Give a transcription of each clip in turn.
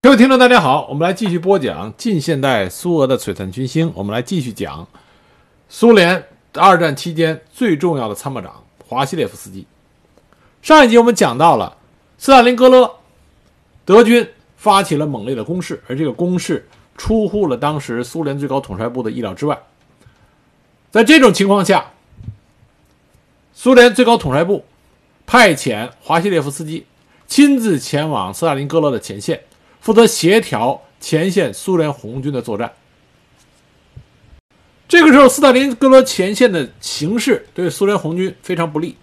各位听众，大家好，我们来继续播讲近现代苏俄的璀璨群星。我们来继续讲苏联二战期间最重要的参谋长华西列夫斯基。上一集我们讲到了斯大林格勒，德军发起了猛烈的攻势，而这个攻势出乎了当时苏联最高统帅部的意料之外。在这种情况下，苏联最高统帅部派遣华西列夫斯基亲自前往斯大林格勒的前线。负责协调前线苏联红军的作战。这个时候，斯大林格勒前线的形势对苏联红军非常不利。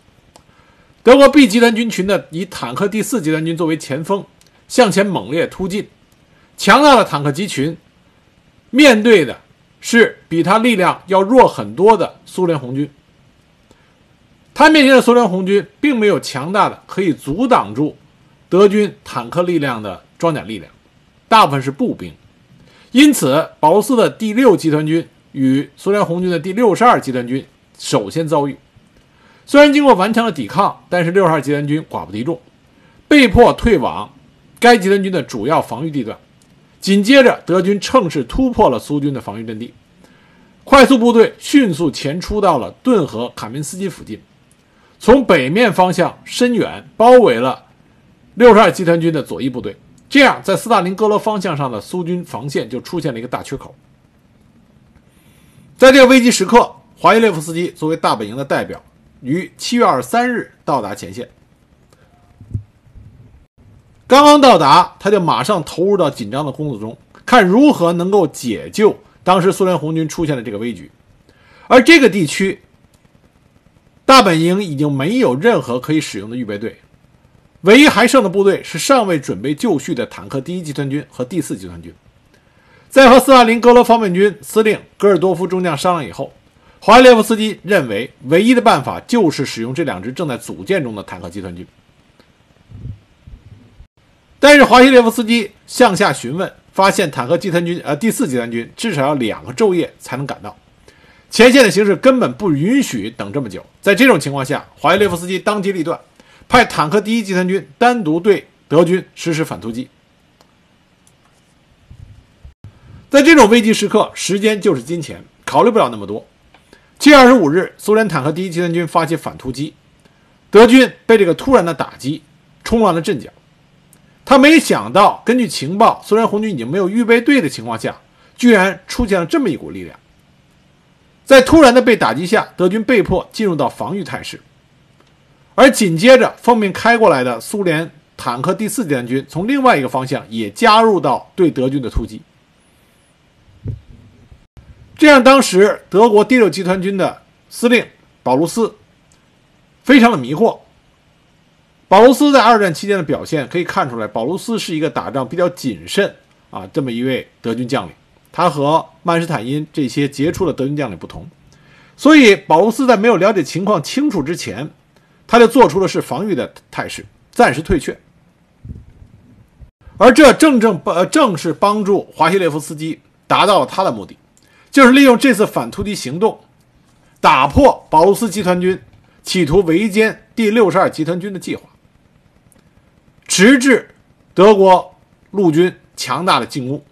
德国 B 集团军群的以坦克第四集团军作为前锋，向前猛烈突进。强大的坦克集群面对的是比他力量要弱很多的苏联红军。他面前的苏联红军并没有强大的可以阻挡住德军坦克力量的。装甲力量大部分是步兵，因此保罗斯的第六集团军与苏联红军的第六十二集团军首先遭遇。虽然经过顽强的抵抗，但是六十二集团军寡不敌众，被迫退往该集团军的主要防御地段。紧接着，德军乘势突破了苏军的防御阵地，快速部队迅速前出到了顿河卡明斯基附近，从北面方向深远包围了六十二集团军的左翼部队。这样，在斯大林格勒方向上的苏军防线就出现了一个大缺口。在这个危机时刻，华伊列夫斯基作为大本营的代表，于七月二十三日到达前线。刚刚到达，他就马上投入到紧张的工作中，看如何能够解救当时苏联红军出现的这个危局。而这个地区，大本营已经没有任何可以使用的预备队。唯一还剩的部队是尚未准备就绪的坦克第一集团军和第四集团军。在和斯大林格勒方面军司令戈尔多夫中将商量以后，华列夫斯基认为唯一的办法就是使用这两支正在组建中的坦克集团军。但是华西列夫斯基向下询问，发现坦克集团军呃第四集团军至少要两个昼夜才能赶到，前线的形势根本不允许等这么久。在这种情况下，华西列夫斯基当机立断。派坦克第一集团军单独对德军实施反突击。在这种危急时刻，时间就是金钱，考虑不了那么多。七月二十五日，苏联坦克第一集团军发起反突击，德军被这个突然的打击冲乱了阵脚。他没想到，根据情报，苏联红军已经没有预备队的情况下，居然出现了这么一股力量。在突然的被打击下，德军被迫进入到防御态势。而紧接着，奉命开过来的苏联坦克第四集团军从另外一个方向也加入到对德军的突击，这样当时德国第六集团军的司令保卢斯非常的迷惑。保卢斯在二战期间的表现可以看出来，保卢斯是一个打仗比较谨慎啊这么一位德军将领，他和曼施坦因这些杰出的德军将领不同，所以保卢斯在没有了解情况清楚之前。他就做出了是防御的态势，暂时退却，而这正正呃正是帮助华西列夫斯基达到了他的目的，就是利用这次反突击行动，打破保卢斯集团军企图围歼第六十二集团军的计划，直至德国陆军强大的进攻，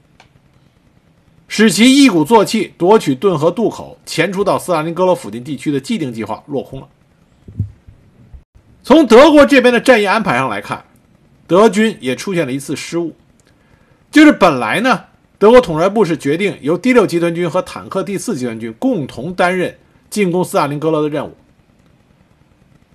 使其一鼓作气夺取顿河渡口，前出到斯大林格勒附近地区的既定计划落空了。从德国这边的战役安排上来看，德军也出现了一次失误，就是本来呢，德国统帅部是决定由第六集团军和坦克第四集团军共同担任进攻斯大林格勒的任务，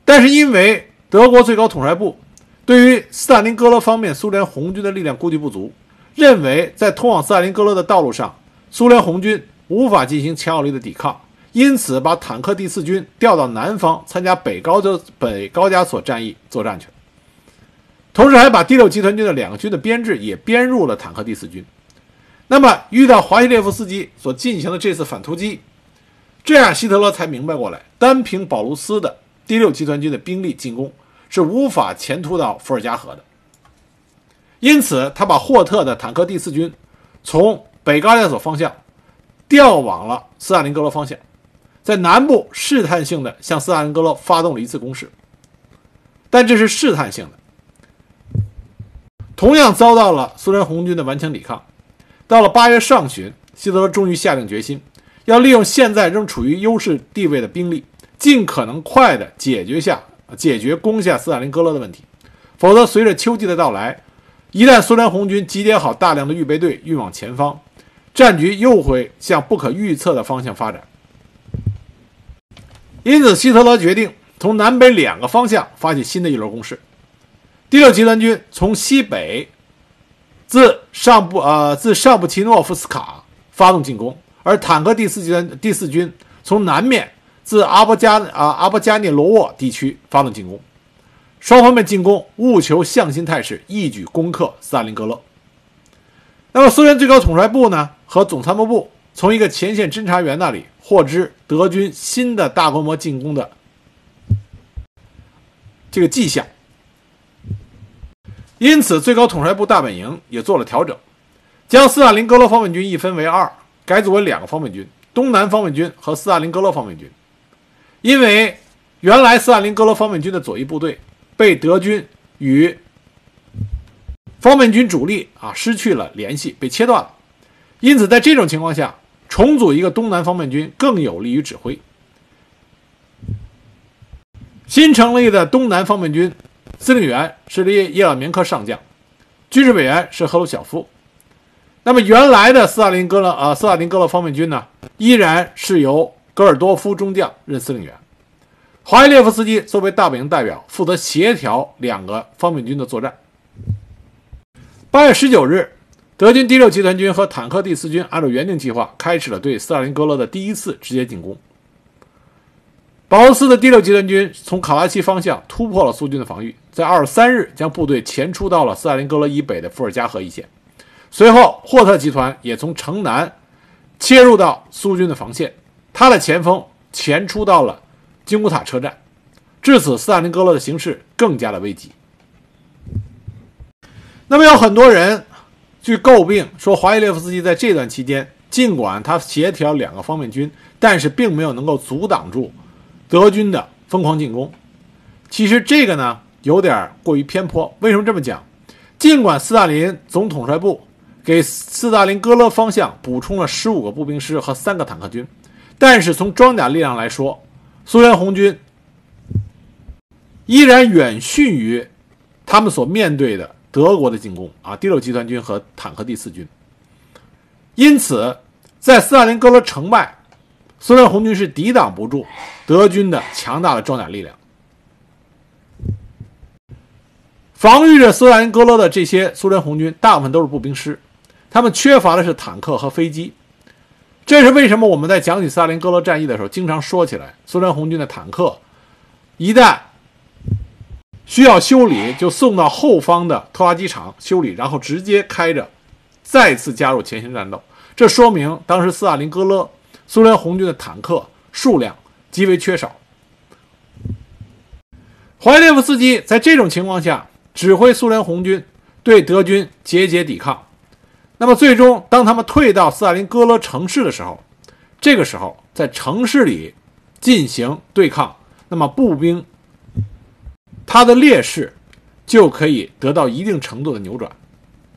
但是因为德国最高统帅部对于斯大林格勒方面苏联红军的力量估计不足，认为在通往斯大林格勒的道路上，苏联红军无法进行强有力的抵抗。因此，把坦克第四军调到南方参加北高的北高加索战役作战去了。同时，还把第六集团军的两个军的编制也编入了坦克第四军。那么，遇到华西列夫斯基所进行的这次反突击，这样希特勒才明白过来，单凭保卢斯的第六集团军的兵力进攻是无法前突到伏尔加河的。因此，他把霍特的坦克第四军从北高加索方向调往了斯大林格勒方向。在南部试探性的向斯大林格勒发动了一次攻势，但这是试探性的。同样遭到了苏联红军的顽强抵抗。到了八月上旬，希特勒终于下定决心，要利用现在仍处于优势地位的兵力，尽可能快地解决下解决攻下斯大林格勒的问题。否则，随着秋季的到来，一旦苏联红军集结好大量的预备队运往前方，战局又会向不可预测的方向发展。因此，希特勒决定从南北两个方向发起新的一轮攻势。第六集团军从西北自上布呃自上布奇诺夫斯卡发动进攻，而坦克第四集团第四军从南面自阿波加啊阿波加涅罗沃地区发动进攻。双方面进攻，务求向心态势，一举攻克斯大林格勒。那么，苏联最高统帅部呢和总参谋部从一个前线侦察员那里获知德军新的大规模进攻的这个迹象，因此最高统帅部大本营也做了调整，将斯大林格勒方面军一分为二，改组为两个方面军：东南方面军和斯大林格勒方面军。因为原来斯大林格勒方面军的左翼部队。被德军与方面军主力啊失去了联系，被切断了。因此，在这种情况下，重组一个东南方面军更有利于指挥。新成立的东南方面军司令员是列叶尔明科上将，军事委员是赫鲁晓夫。那么，原来的斯大林格勒啊斯大林格勒方面军呢，依然是由戈尔多夫中将任司令员。华伊列夫斯基作为大本营代表，负责协调两个方面军的作战。八月十九日，德军第六集团军和坦克第四军按照原定计划，开始了对斯大林格勒的第一次直接进攻。保罗斯的第六集团军从卡拉奇方向突破了苏军的防御，在二十三日将部队前出到了斯大林格勒以北的伏尔加河一线。随后，霍特集团也从城南切入到苏军的防线，他的前锋前出到了。金古塔车站，至此，斯大林格勒的形势更加的危急。那么，有很多人据诟病说，华伊列夫斯基在这段期间，尽管他协调两个方面军，但是并没有能够阻挡住德军的疯狂进攻。其实，这个呢有点过于偏颇。为什么这么讲？尽管斯大林总统帅部给斯大林格勒方向补充了十五个步兵师和三个坦克军，但是从装甲力量来说，苏联红军依然远逊于他们所面对的德国的进攻啊，第六集团军和坦克第四军。因此，在斯大林格勒城外，苏联红军是抵挡不住德军的强大的装甲力量。防御着斯大林格勒的这些苏联红军，大部分都是步兵师，他们缺乏的是坦克和飞机。这是为什么我们在讲起斯大林格勒战役的时候，经常说起来，苏联红军的坦克一旦需要修理，就送到后方的拖拉机厂修理，然后直接开着再次加入前线战斗。这说明当时斯大林格勒苏联红军的坦克数量极为缺少。华列夫斯基在这种情况下指挥苏联红军对德军节节抵抗。那么最终，当他们退到斯大林格勒城市的时候，这个时候在城市里进行对抗，那么步兵他的劣势就可以得到一定程度的扭转。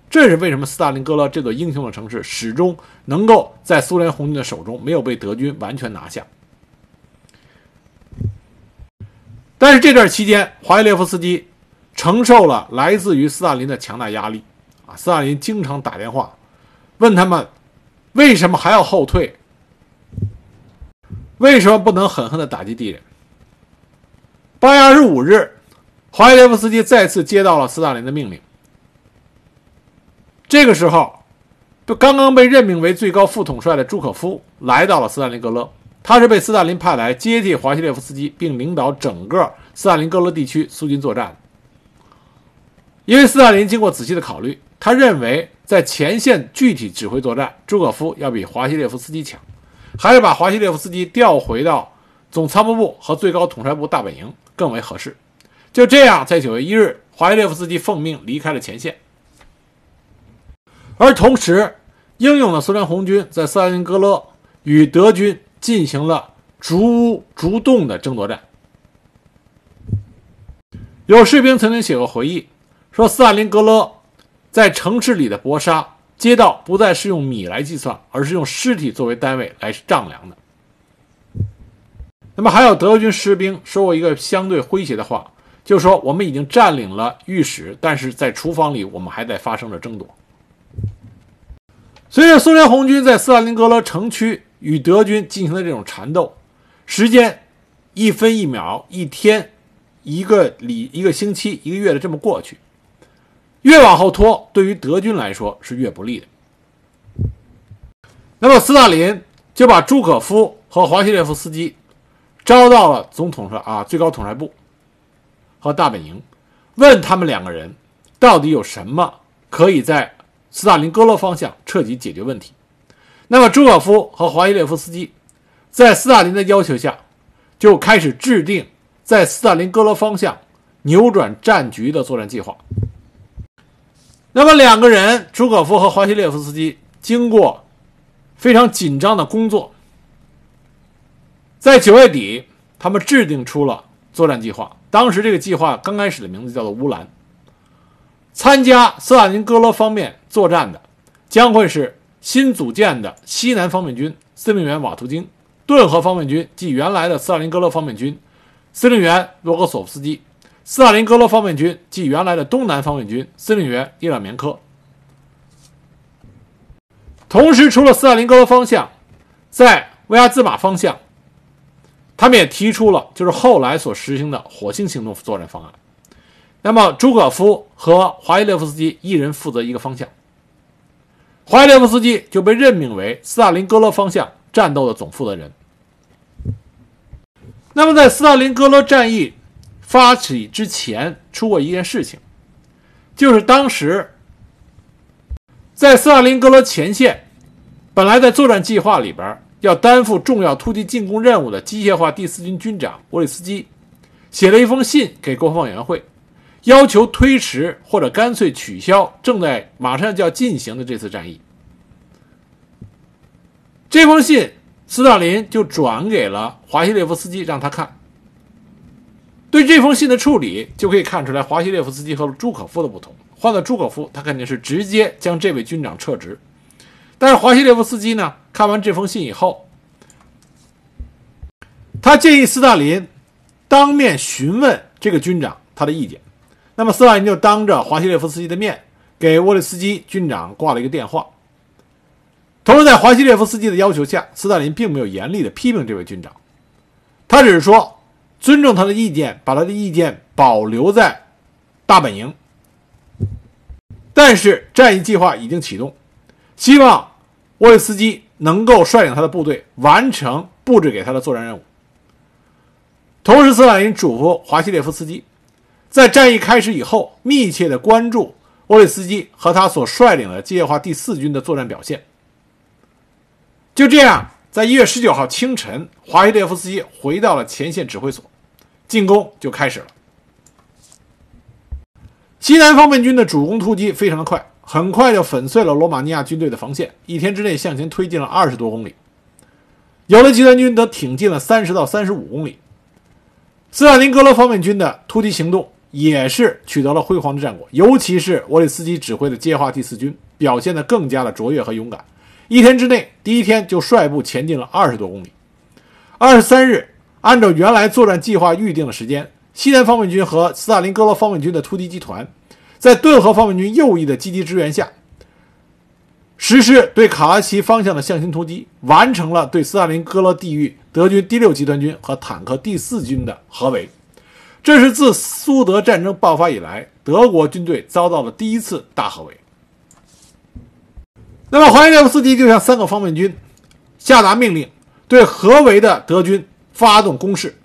这是为什么斯大林格勒这座英雄的城市始终能够在苏联红军的手中没有被德军完全拿下。但是这段期间，华伊列夫斯基承受了来自于斯大林的强大压力啊。斯大林经常打电话问他们，为什么还要后退？为什么不能狠狠的打击敌人？八月二十五日，华西列夫斯基再次接到了斯大林的命令。这个时候，刚刚被任命为最高副统帅的朱可夫来到了斯大林格勒，他是被斯大林派来接替华西列夫斯基，并领导整个斯大林格勒地区苏军作战。因为斯大林经过仔细的考虑。他认为，在前线具体指挥作战，朱可夫要比华西列夫斯基强，还是把华西列夫斯基调回到总参谋部和最高统帅部大本营更为合适。就这样，在九月一日，华西列夫斯基奉命离开了前线，而同时，英勇的苏联红军在斯大林格勒与德军进行了逐屋逐洞的争夺战。有士兵曾经写过回忆，说斯大林格勒。在城市里的搏杀，街道不再是用米来计算，而是用尸体作为单位来丈量的。那么还有德军士兵说过一个相对诙谐的话，就说我们已经占领了御史，但是在厨房里我们还在发生着争夺。随着苏联红军在斯大林格勒城区与德军进行的这种缠斗，时间一分一秒、一天、一个礼、一个星期、一个月的这么过去，越往后拖，对于德军来说是越不利的。那么斯大林就把朱可夫和华西列夫斯基招到了总统上啊最高统帅部和大本营，问他们两个人到底有什么可以在。斯大林格勒方向彻底解决问题。那么，朱可夫和华西列夫斯基在斯大林的要求下，就开始制定在斯大林格勒方向扭转战局的作战计划。那么，两个人，朱可夫和华西列夫斯基，经过非常紧张的工作，在九月底，他们制定出了作战计划。当时，这个计划刚开始的名字叫做“乌兰”。参加斯大林格勒方面作战的，将会是新组建的西南方面军司令员瓦图金，顿河方面军即原来的斯大林格勒方面军司令员罗格索夫斯基，斯大林格勒方面军即原来的东南方面军司令员伊朗棉科。同时，除了斯大林格勒方向，在维亚兹马方向，他们也提出了就是后来所实行的火星行动作战方案。那么，朱可夫和华伊列夫斯基一人负责一个方向。华伊列夫斯基就被任命为斯大林格勒方向战斗的总负责人。那么，在斯大林格勒战役发起之前，出过一件事情，就是当时在斯大林格勒前线，本来在作战计划里边要担负重要突击进攻任务的机械化第四军军长沃里斯基，写了一封信给国防委员会。要求推迟或者干脆取消正在马上就要进行的这次战役。这封信，斯大林就转给了华西列夫斯基，让他看。对这封信的处理，就可以看出来华西列夫斯基和朱可夫的不同。换了朱可夫，他肯定是直接将这位军长撤职。但是华西列夫斯基呢，看完这封信以后，他建议斯大林当面询问这个军长他的意见。那么斯大林就当着华西列夫斯基的面给沃列斯基军长挂了一个电话。同时，在华西列夫斯基的要求下，斯大林并没有严厉的批评这位军长，他只是说尊重他的意见，把他的意见保留在大本营。但是战役计划已经启动，希望沃列斯基能够率领他的部队完成布置给他的作战任务。同时，斯大林嘱咐华西列夫斯基。在战役开始以后，密切的关注沃列斯基和他所率领的机械化第四军的作战表现。就这样，在一月十九号清晨，华西列夫斯基回到了前线指挥所，进攻就开始了。西南方面军的主攻突击非常的快，很快就粉碎了罗马尼亚军队的防线，一天之内向前推进了二十多公里，有的集团军则挺进了三十到三十五公里。斯大林格勒方面军的突击行动。也是取得了辉煌的战果，尤其是沃里斯基指挥的接化第四军表现得更加的卓越和勇敢。一天之内，第一天就率部前进了二十多公里。二十三日，按照原来作战计划预定的时间，西南方面军和斯大林格勒方面军的突击集团，在顿河方面军右翼的积极支援下，实施对卡拉奇方向的向心突击，完成了对斯大林格勒地域德军第六集团军和坦克第四军的合围。这是自苏德战争爆发以来，德国军队遭到的第一次大合围。那么，华西列夫斯基就向三个方面军下达命令，对合围的德军发动攻势，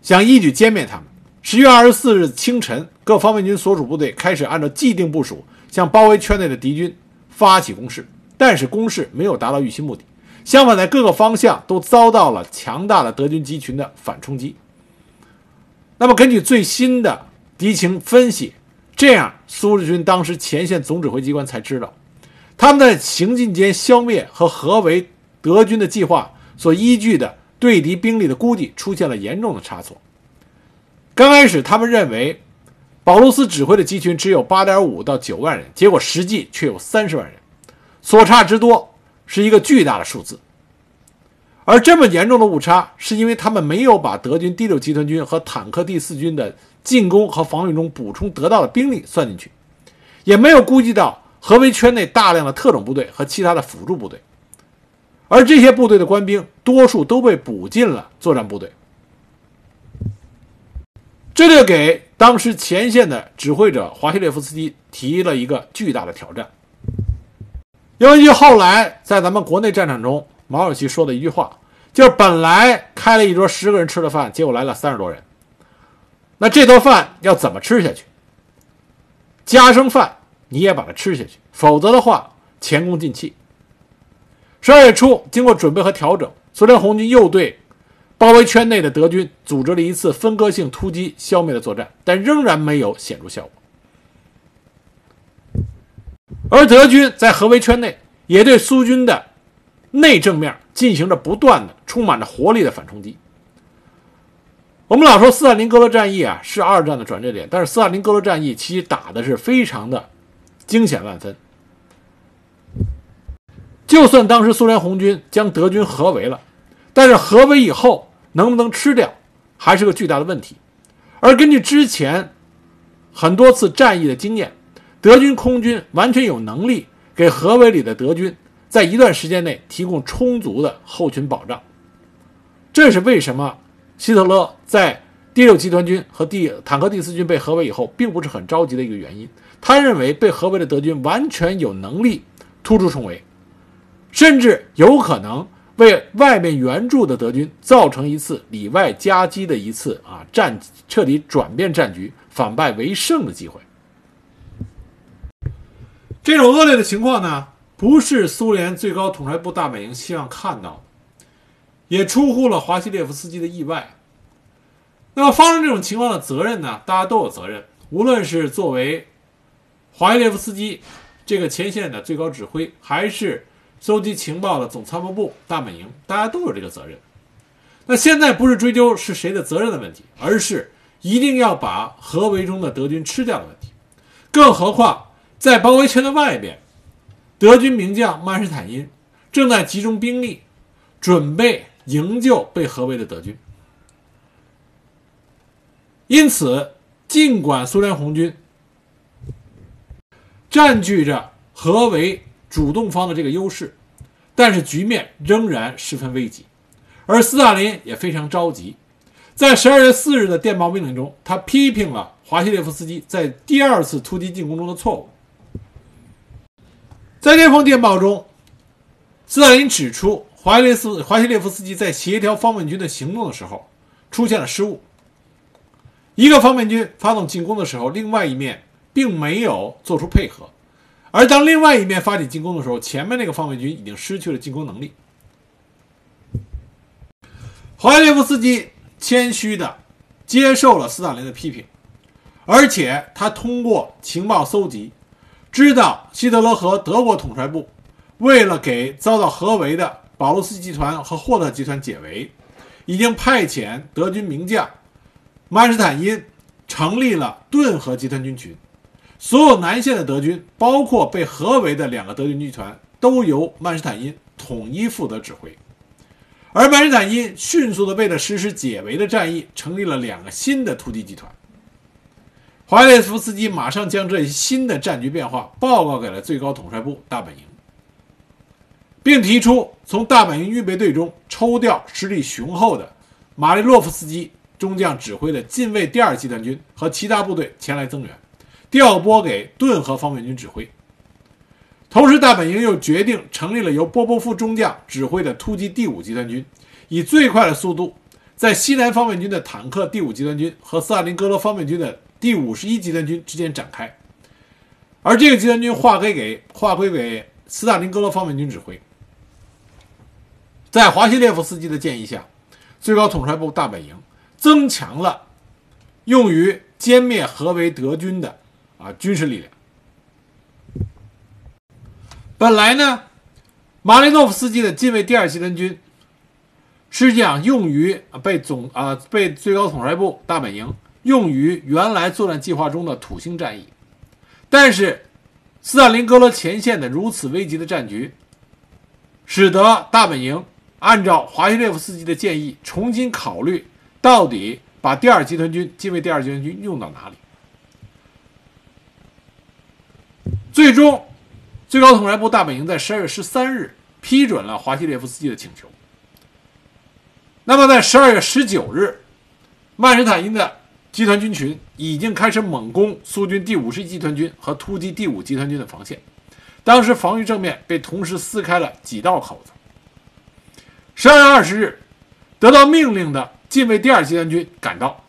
想一举歼灭他们。十月二十四日清晨，各方面军所属部队开始按照既定部署，向包围圈内的敌军发起攻势。但是，攻势没有达到预期目的，相反，在各个方向都遭到了强大的德军集群的反冲击。那么，根据最新的敌情分析，这样苏日军当时前线总指挥机关才知道，他们在行进间消灭和合围德军的计划所依据的对敌兵力的估计出现了严重的差错。刚开始，他们认为保卢斯指挥的集群只有八点五到九万人，结果实际却有三十万人，所差之多是一个巨大的数字。而这么严重的误差，是因为他们没有把德军第六集团军和坦克第四军的进攻和防御中补充得到的兵力算进去，也没有估计到合围圈内大量的特种部队和其他的辅助部队，而这些部队的官兵多数都被补进了作战部队，这就给当时前线的指挥者华西列夫斯基提了一个巨大的挑战。由于后来在咱们国内战场中。毛主席说的一句话，就是本来开了一桌十个人吃的饭，结果来了三十多人。那这顿饭要怎么吃下去？加生饭你也把它吃下去，否则的话前功尽弃。十二月初，经过准备和调整，苏联红军又对包围圈内的德军组织了一次分割性突击消灭的作战，但仍然没有显著效果。而德军在合围圈内也对苏军的。内正面进行着不断的、充满着活力的反冲击。我们老说斯大林格勒战役啊是二战的转折点，但是斯大林格勒战役其实打的是非常的惊险万分。就算当时苏联红军将德军合围了，但是合围以后能不能吃掉，还是个巨大的问题。而根据之前很多次战役的经验，德军空军完全有能力给合围里的德军。在一段时间内提供充足的后勤保障，这是为什么希特勒在第六集团军和第坦克第四军被合围以后，并不是很着急的一个原因。他认为被合围的德军完全有能力突出重围，甚至有可能为外面援助的德军造成一次里外夹击的一次啊战彻底转变战局、反败为胜的机会。这种恶劣的情况呢？不是苏联最高统帅部大本营希望看到的，也出乎了华西列夫斯基的意外。那么发生这种情况的责任呢？大家都有责任。无论是作为华西列夫斯基这个前线的最高指挥，还是搜集情报的总参谋部大本营，大家都有这个责任。那现在不是追究是谁的责任的问题，而是一定要把合围中的德军吃掉的问题。更何况在包围圈的外边。德军名将曼施坦因正在集中兵力，准备营救被合围的德军。因此，尽管苏联红军占据着合围主动方的这个优势，但是局面仍然十分危急。而斯大林也非常着急，在十二月四日的电报命令中，他批评了华西列夫斯基在第二次突击进攻中的错误。在这封电报中，斯大林指出，华列斯华西列夫斯基在协调方面军的行动的时候出现了失误。一个方面军发动进攻的时候，另外一面并没有做出配合；而当另外一面发起进攻的时候，前面那个方面军已经失去了进攻能力。华列夫斯基谦虚地接受了斯大林的批评，而且他通过情报搜集。知道希特勒和德国统帅部为了给遭到合围的保罗斯集团和霍特集团解围，已经派遣德军名将曼施坦因成立了顿河集团军群。所有南线的德军，包括被合围的两个德军集团，都由曼施坦因统一负责指挥。而曼施坦因迅速的为了实施解围的战役，成立了两个新的突击集团。华列夫斯基马上将这一新的战局变化报告给了最高统帅部大本营，并提出从大本营预备队中抽调实力雄厚的马利洛夫斯基中将指挥的近卫第二集团军和其他部队前来增援，调拨给顿河方面军指挥。同时，大本营又决定成立了由波波夫中将指挥的突击第五集团军，以最快的速度在西南方面军的坦克第五集团军和斯大林格勒方面军的。第五十一集团军之间展开，而这个集团军划归给划归给斯大林格勒方面军指挥。在华西列夫斯基的建议下，最高统帅部大本营增强了用于歼灭合围德军的啊军事力量。本来呢，马林诺夫斯基的近卫第二集团军实际上用于被总啊被最高统帅部大本营。用于原来作战计划中的土星战役，但是斯大林格勒前线的如此危急的战局，使得大本营按照华西列夫斯基的建议重新考虑，到底把第二集团军近卫第二集团军用到哪里。最终，最高统帅部大本营在十二月十三日批准了华西列夫斯基的请求。那么，在十二月十九日，曼施坦因的集团军群已经开始猛攻苏军第五十一集团军和突击第五集团军的防线。当时，防御正面被同时撕开了几道口子。十二月二十日，得到命令的近卫第二集团军赶到，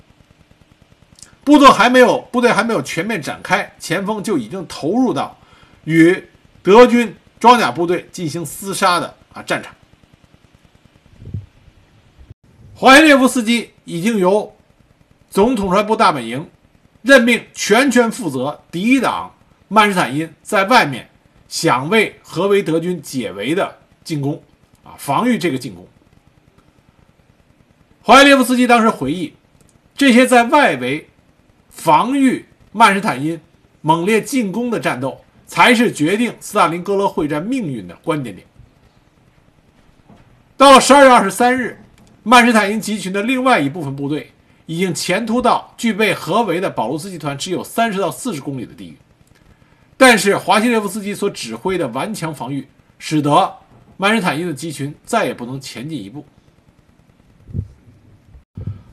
部队还没有部队还没有全面展开，前锋就已经投入到与德军装甲部队进行厮杀的啊战场。华耶列夫斯基已经由总统帅部大本营任命全权负责抵挡曼施坦因在外面想为合围德军解围的进攻，啊，防御这个进攻。华耶列夫斯基当时回忆，这些在外围防御曼施坦因猛烈进攻的战斗，才是决定斯大林格勒会战命运的关键点。到了十二月二十三日。曼施坦因集群的另外一部分部队已经前突到具备合围的保卢斯集团只有三十到四十公里的地域，但是华西列夫斯基所指挥的顽强防御，使得曼施坦因的集群再也不能前进一步。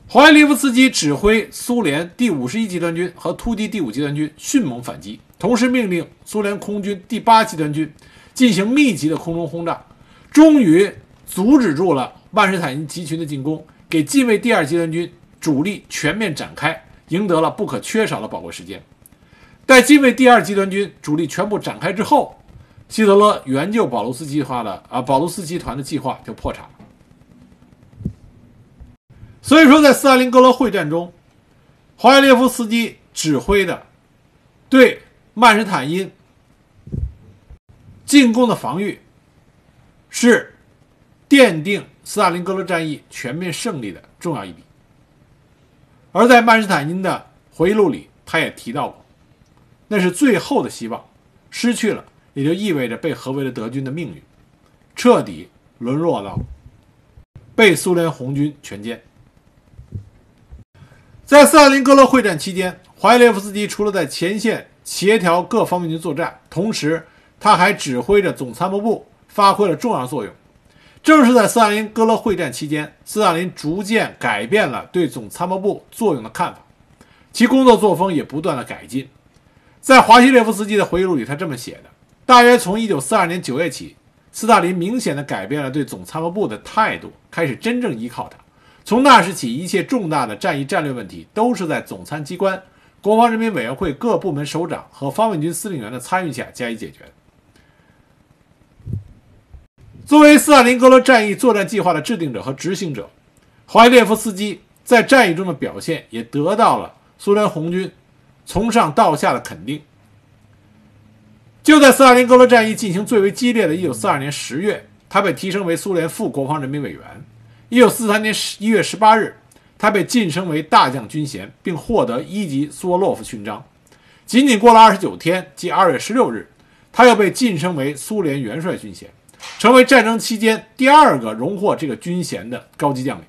华西列夫斯基指挥苏联第五十一集团军和突击第五集团军迅猛反击，同时命令苏联空军第八集团军进行密集的空中轰炸，终于阻止住了。曼施坦因集群的进攻，给近卫第二集团军主力全面展开，赢得了不可缺少的宝贵时间。待近卫第二集团军主力全部展开之后，希特勒援救保卢斯计划的啊，保卢斯集团的计划就破产了。所以说，在斯大林格勒会战中，华耶列夫斯基指挥的对曼施坦因进攻的防御是奠定。斯大林格勒战役全面胜利的重要一笔，而在曼施坦因的回忆录里，他也提到过，那是最后的希望，失去了，也就意味着被合围的德军的命运，彻底沦落到被苏联红军全歼。在斯大林格勒会战期间，华耶列夫斯基除了在前线协调各方面军作战，同时他还指挥着总参谋部，发挥了重要作用。正是在斯大林格勒会战期间，斯大林逐渐改变了对总参谋部作用的看法，其工作作风也不断的改进。在华西列夫斯基的回忆录里，他这么写的：大约从1942年9月起，斯大林明显的改变了对总参谋部的态度，开始真正依靠他。从那时起，一切重大的战役战略问题都是在总参机关、国防人民委员会各部门首长和方面军司令员的参与下加以解决。作为斯大林格勒战役作战计划的制定者和执行者，华耶列夫斯基在战役中的表现也得到了苏联红军从上到下的肯定。就在斯大林格勒战役进行最为激烈的1942年10月，他被提升为苏联副国防人民委员；1943年1月18日，他被晋升为大将军衔，并获得一级苏沃洛夫勋章。仅仅过了29天，即2月16日，他又被晋升为苏联元帅军衔。成为战争期间第二个荣获这个军衔的高级将领，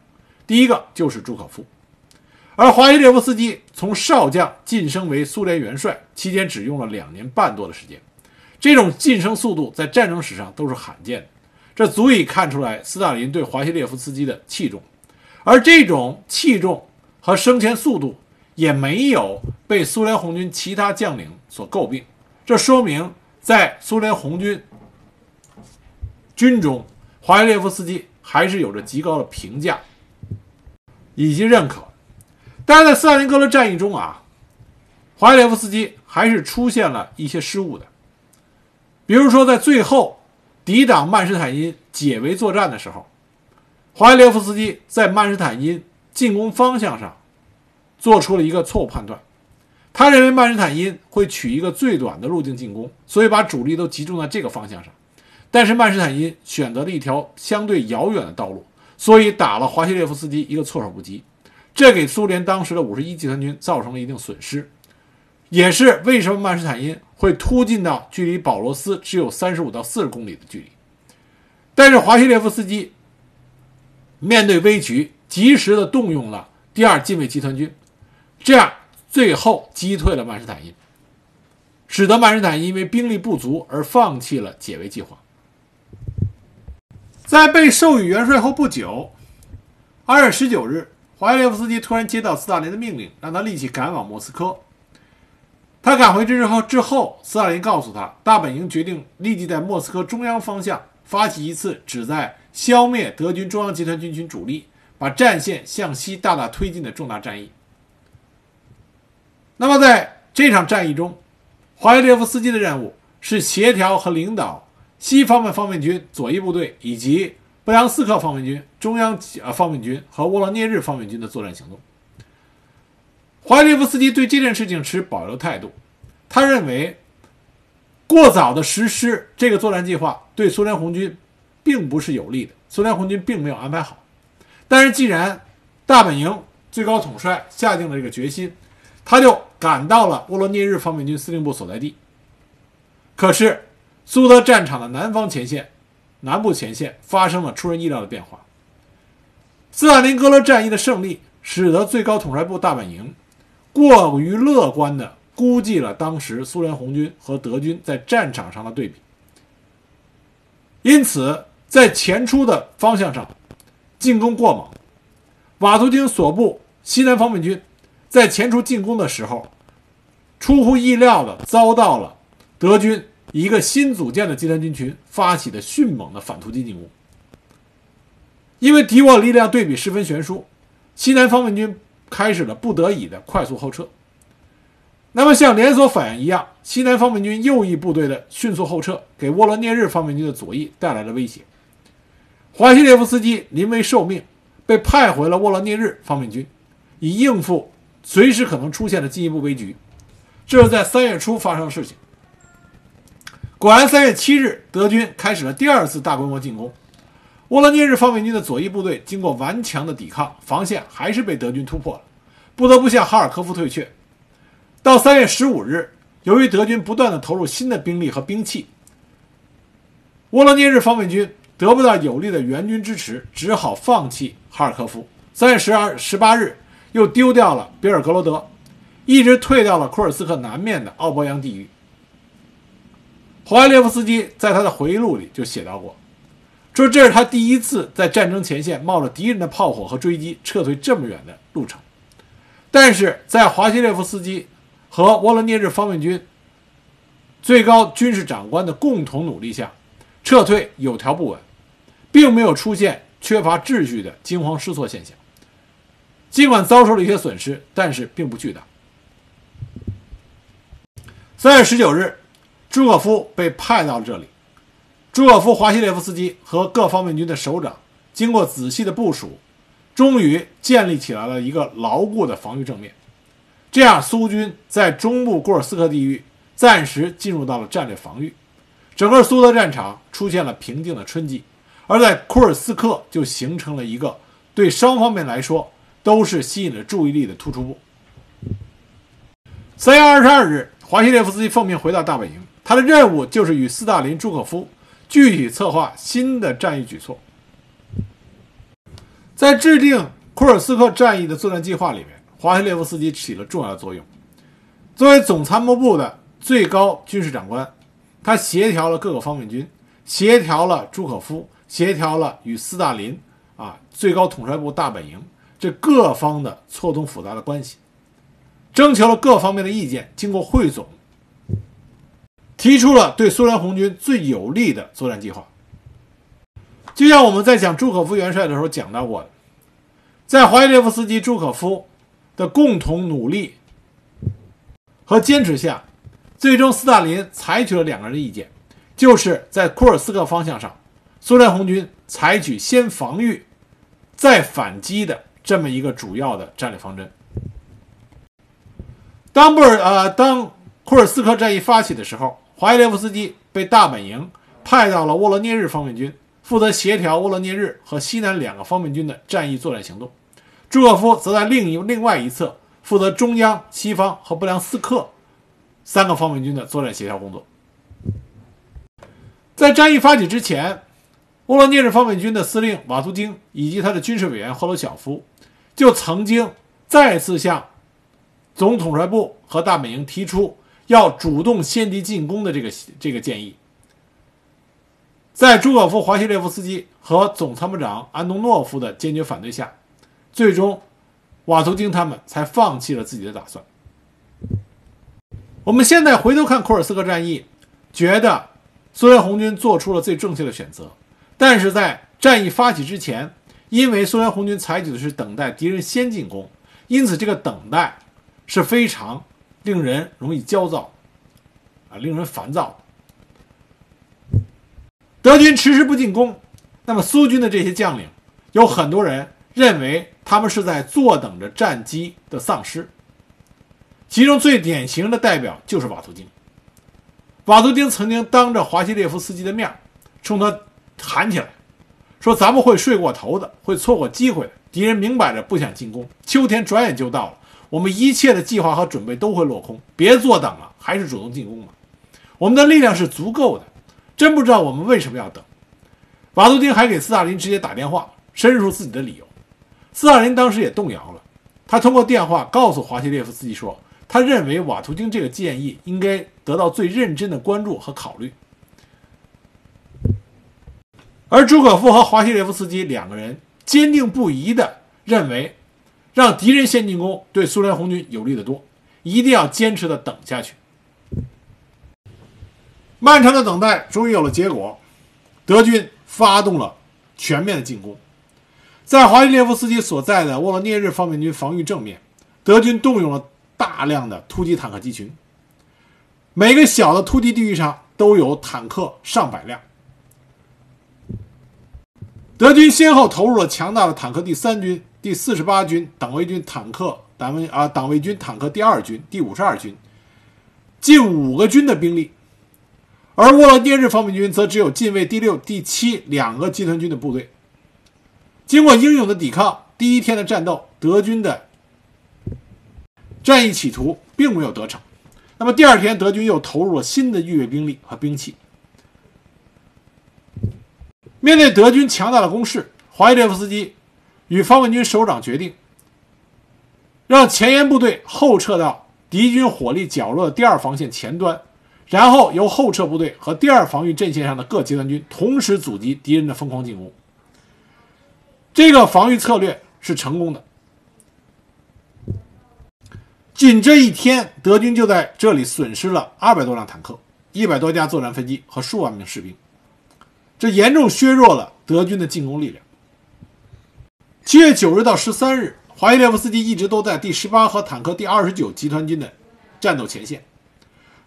第一个就是朱可夫，而华西列夫斯基从少将晋升为苏联元帅期间只用了两年半多的时间，这种晋升速度在战争史上都是罕见的，这足以看出来斯大林对华西列夫斯基的器重，而这种器重和升迁速度也没有被苏联红军其他将领所诟病，这说明在苏联红军。军中，华耶列夫斯基还是有着极高的评价以及认可，但是在斯大林格勒战役中啊，华耶列夫斯基还是出现了一些失误的，比如说在最后抵挡曼施坦因解围作战的时候，华西列夫斯基在曼施坦因进攻方向上做出了一个错误判断，他认为曼施坦因会取一个最短的路径进攻，所以把主力都集中在这个方向上。但是曼施坦因选择了一条相对遥远的道路，所以打了华西列夫斯基一个措手不及。这给苏联当时的五十一集团军造成了一定损失，也是为什么曼施坦因会突进到距离保罗斯只有三十五到四十公里的距离。但是华西列夫斯基面对危局，及时的动用了第二近卫集团军，这样最后击退了曼施坦因，使得曼施坦因因为兵力不足而放弃了解围计划。在被授予元帅后不久，二月十九日。华列夫斯基突然接到斯大林的命令，让他立即赶往莫斯科。他赶回之后，之后斯大林告诉他，大本营决定立即在莫斯科中央方向发起一次旨在消灭德军中央集团军群主力、把战线向西大大推进的重大战役。那么在这场战役中，华约列夫斯基的任务是协调和领导西方面方面军左翼部队以及。布良斯克方面军、中央呃方面军和沃罗涅日方面军的作战行动，华约列夫斯基对这件事情持保留态度。他认为，过早的实施这个作战计划对苏联红军并不是有利的。苏联红军并没有安排好。但是，既然大本营最高统帅下定了这个决心，他就赶到了沃罗涅日方面军司令部所在地。可是，苏德战场的南方前线。南部前线发生了出人意料的变化。斯大林格勒战役的胜利，使得最高统帅部大本营过于乐观地估计了当时苏联红军和德军在战场上的对比，因此在前出的方向上进攻过猛。瓦图金所部西南方面军在前出进攻的时候，出乎意料的遭到了德军。一个新组建的集团军群发起的迅猛的反突击进攻，因为敌我力量对比十分悬殊，西南方面军开始了不得已的快速后撤。那么像连锁反应一样，西南方面军右翼部队的迅速后撤，给沃罗涅日方面军的左翼带来了威胁。华西列夫斯基临危受命，被派回了沃罗涅日方面军，以应付随时可能出现的进一步危局。这是在三月初发生的事情。果然，三月七日，德军开始了第二次大规模进攻。沃罗涅日方面军的左翼部队经过顽强的抵抗，防线还是被德军突破了，不得不向哈尔科夫退却。到三月十五日，由于德军不断的投入新的兵力和兵器，沃罗涅日方面军得不到有力的援军支持，只好放弃哈尔科夫。三月十二、十八日，又丢掉了比尔格罗德，一直退到了库尔斯克南面的奥伯扬地域。华列夫斯基在他的回忆录里就写到过，说这是他第一次在战争前线冒着敌人的炮火和追击撤退这么远的路程。但是在华西列夫斯基和沃罗涅日方面军最高军事长官的共同努力下，撤退有条不紊，并没有出现缺乏秩序的惊慌失措现象。尽管遭受了一些损失，但是并不巨大。三月十九日。朱可夫被派到了这里。朱可夫、华西列夫斯基和各方面军的首长经过仔细的部署，终于建立起来了一个牢固的防御正面。这样，苏军在中部库尔斯克地域暂时进入到了战略防御，整个苏德战场出现了平静的春季。而在库尔斯克，就形成了一个对双方面来说都是吸引了注意力的突出部。三月二十二日，华西列夫斯基奉命回到大本营。他的任务就是与斯大林、朱可夫具体策划新的战役举措。在制定库尔斯克战役的作战计划里面，华西列夫斯基起了重要的作用。作为总参谋部的最高军事长官，他协调了各个方面军，协调了朱可夫，协调了与斯大林啊最高统帅部大本营这各方的错综复杂的关系，征求了各方面的意见，经过汇总。提出了对苏联红军最有利的作战计划。就像我们在讲朱可夫元帅的时候讲到过的，在华耶列夫斯基、朱可夫的共同努力和坚持下，最终斯大林采取了两个人的意见，就是在库尔斯克方向上，苏联红军采取先防御再反击的这么一个主要的战略方针。当布尔呃，当库尔斯克战役发起的时候。华耶列夫斯基被大本营派到了沃罗涅日方面军，负责协调沃罗涅日和西南两个方面军的战役作战行动。朱可夫则在另一另外一侧负责中央、西方和布良斯克三个方面军的作战协调工作。在战役发起之前，沃罗涅日方面军的司令瓦图京以及他的军事委员赫鲁晓夫就曾经再次向总统帅部和大本营提出要主动先敌进攻的这个这个建议。在朱可夫、华西列夫斯基和总参谋长安东诺夫的坚决反对下，最终瓦图京他们才放弃了自己的打算。我们现在回头看库尔斯克战役，觉得苏联红军做出了最正确的选择。但是在战役发起之前，因为苏联红军采取的是等待敌人先进攻，因此这个等待是非常令人容易焦躁，啊，令人烦躁。德军迟迟不进攻，那么苏军的这些将领，有很多人认为他们是在坐等着战机的丧失。其中最典型的代表就是瓦图京。瓦图京曾经当着华西列夫斯基的面，冲他。喊起来，说咱们会睡过头的，会错过机会的。敌人明摆着不想进攻，秋天转眼就到了，我们一切的计划和准备都会落空。别坐等了，还是主动进攻吧。我们的力量是足够的，真不知道我们为什么要等。瓦图丁还给斯大林直接打电话，申述自己的理由。斯大林当时也动摇了，他通过电话告诉华西列夫斯基说，他认为瓦图丁这个建议应该得到最认真的关注和考虑。而朱可夫和华西列夫斯基两个人坚定不移地认为，让敌人先进攻对苏联红军有利得多，一定要坚持的等下去。漫长的等待终于有了结果，德军发动了全面的进攻。在华西列夫斯基所在的沃罗涅日方面军防御正面，德军动用了大量的突击坦克集群，每个小的突击地域上都有坦克上百辆。德军先后投入了强大的坦克第三军、第四十八军党卫军坦克党卫啊党卫军坦克第二军、第五十二军，近五个军的兵力，而沃罗涅日方面军则只有近卫第六、第七两个集团军的部队。经过英勇的抵抗，第一天的战斗，德军的战役企图并没有得逞。那么第二天，德军又投入了新的预备兵力和兵器。面对德军强大的攻势，华伊列夫斯基与方面军首长决定，让前沿部队后撤到敌军火力较弱的第二防线前端，然后由后撤部队和第二防御阵线上的各集团军同时阻击敌人的疯狂进攻。这个防御策略是成功的。仅这一天，德军就在这里损失了二百多辆坦克、一百多架作战飞机和数万名士兵。这严重削弱了德军的进攻力量。七月九日到十三日，华伊列夫斯基一直都在第十八和坦克第二十九集团军的战斗前线，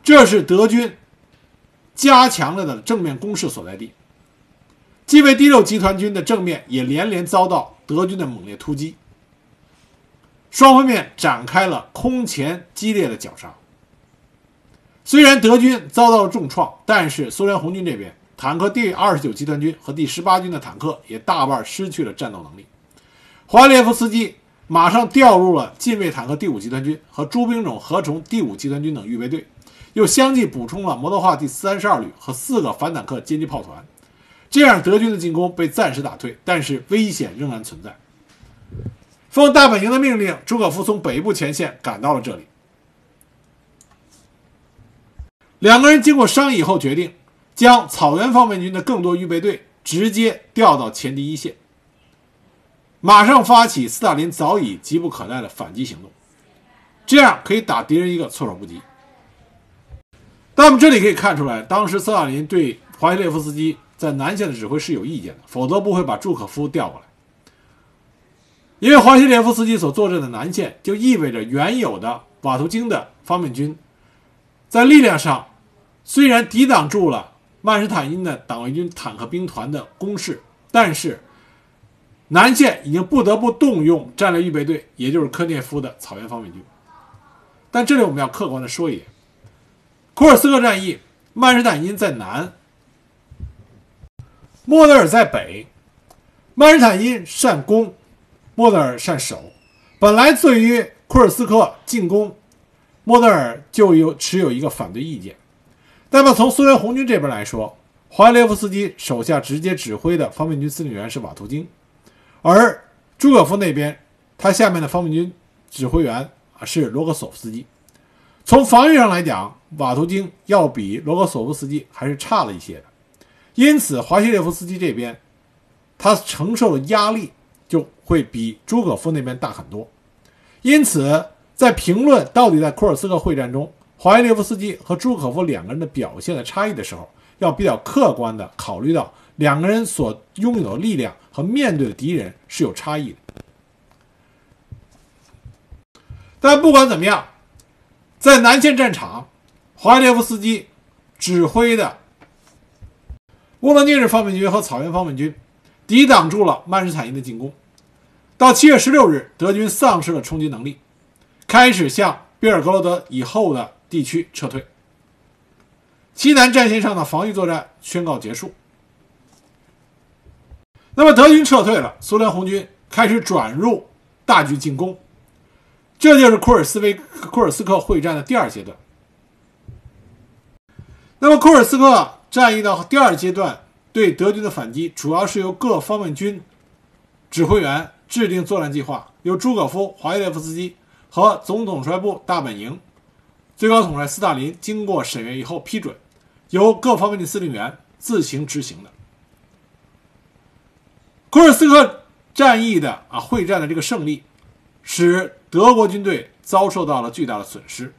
这是德军加强了的正面攻势所在地。近卫第六集团军的正面也连连遭到德军的猛烈突击，双方面展开了空前激烈的绞杀。虽然德军遭到了重创，但是苏联红军这边。坦克第二十九集团军和第十八军的坦克也大半失去了战斗能力。华列夫斯基马上调入了近卫坦克第五集团军和诸兵种合成第五集团军等预备队，又相继补充了摩托化第三十二旅和四个反坦克歼击炮团。这样，德军的进攻被暂时打退，但是危险仍然存在。奉大本营的命令，朱可夫从北部前线赶到了这里。两个人经过商议后决定。将草原方面军的更多预备队直接调到前敌一线，马上发起斯大林早已急不可待的反击行动，这样可以打敌人一个措手不及。但我们这里可以看出来，当时斯大林对华西列夫斯基在南线的指挥是有意见的，否则不会把朱可夫调过来。因为华西列夫斯基所坐镇的南线，就意味着原有的瓦图京的方面军在力量上虽然抵挡住了。曼施坦因的党卫军坦克兵团的攻势，但是南线已经不得不动用战略预备队，也就是科涅夫的草原方面军。但这里我们要客观的说一点：库尔斯克战役，曼施坦因在南，莫德尔在北。曼施坦因善攻，莫德尔善守。本来对于库尔斯克进攻，莫德尔就有持有一个反对意见。那么从苏联红军这边来说，华西列夫斯基手下直接指挥的方面军司令员是瓦图京，而朱可夫那边他下面的方面军指挥员啊是罗格索夫斯基。从防御上来讲，瓦图京要比罗格索夫斯基还是差了一些的，因此华西列夫斯基这边他承受的压力就会比朱可夫那边大很多。因此，在评论到底在库尔斯克会战中华西列夫斯基和朱可夫两个人的表现的差异的时候，要比较客观的考虑到两个人所拥有的力量和面对的敌人是有差异的。但不管怎么样。在南线战场，华列夫斯基指挥的乌伦涅日方面军和草原方面军抵挡住了曼施坦因的进攻。到七月十六日，德军丧失了冲击能力，开始向别尔格罗德以后的地区撤退。西南战线上的防御作战宣告结束。那么德军撤退了，苏联红军开始转入大举进攻。这就是库尔斯维库尔斯克会战的第二阶段。那么，库尔斯克战役的第二阶段对德军的反击，主要是由各方面军指挥员制定作战计划，由朱可夫、华耶列夫斯基和总统帅部大本营最高统帅斯大林经过审阅以后批准，由各方面的司令员自行执行的。库尔斯克战役的啊会战的这个胜利，使。德国军队遭受到了巨大的损失，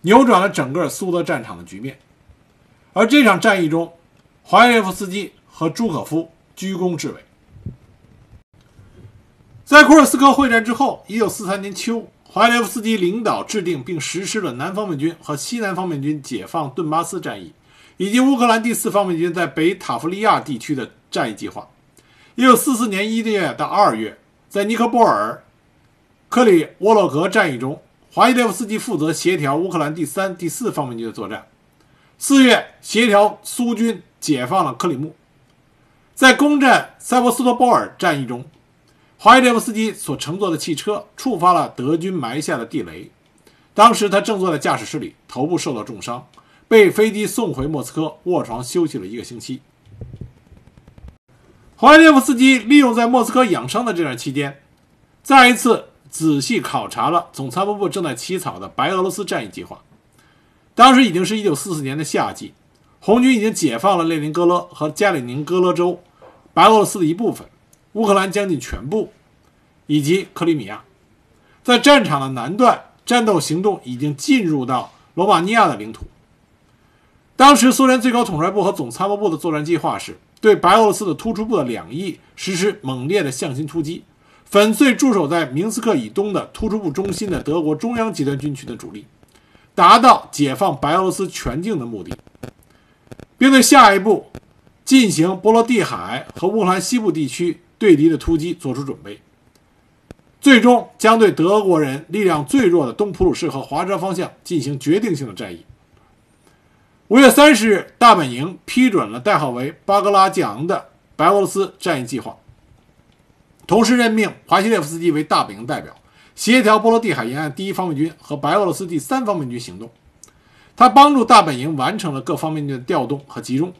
扭转了整个苏德战场的局面。而这场战役中，华耶夫斯基和朱可夫居功至伟。在库尔斯克会战之后，1943年秋，华列夫斯基领导制定并实施了南方面军和西南方面军解放顿巴斯战役，以及乌克兰第四方面军在北塔夫利亚地区的战役计划。1944年1月到2月，在尼科波尔。克里沃洛格战役中，华列夫斯基负责协调乌克兰第三、第四方面军的作战。四月，协调苏军解放了克里木。在攻占塞伯斯托波尔战役中，华伊列夫斯基所乘坐的汽车触发了德军埋下的地雷。当时他正坐在驾驶室里，头部受到重伤，被飞机送回莫斯科，卧床休息了一个星期。华伊列夫斯基利用在莫斯科养伤的这段期间，再一次。仔细考察了总参谋部正在起草的白俄罗斯战役计划。当时已经是一九四四年的夏季，红军已经解放了列宁格勒和加里宁格勒州，白俄罗斯的一部分，乌克兰将近全部，以及克里米亚。在战场的南段，战斗行动已经进入到罗马尼亚的领土。当时苏联最高统帅部和总参谋部的作战计划是对白俄罗斯的突出部的两翼实施猛烈的向心突击。粉碎驻守在明斯克以东的突出部中心的德国中央集团军群的主力，达到解放白俄罗斯全境的目的，并对下一步进行波罗的海和乌克兰西部地区对敌的突击做出准备。最终将对德国人力量最弱的东普鲁士和华沙方向进行决定性的战役。五月三十日，大本营批准了代号为巴格拉季昂的白俄罗斯战役计划。同时任命华西列夫斯基为大本营代表，协调波罗的海沿岸第一方面军和白俄罗斯第三方面军行动。他帮助大本营完成了各方面军的调动和集中。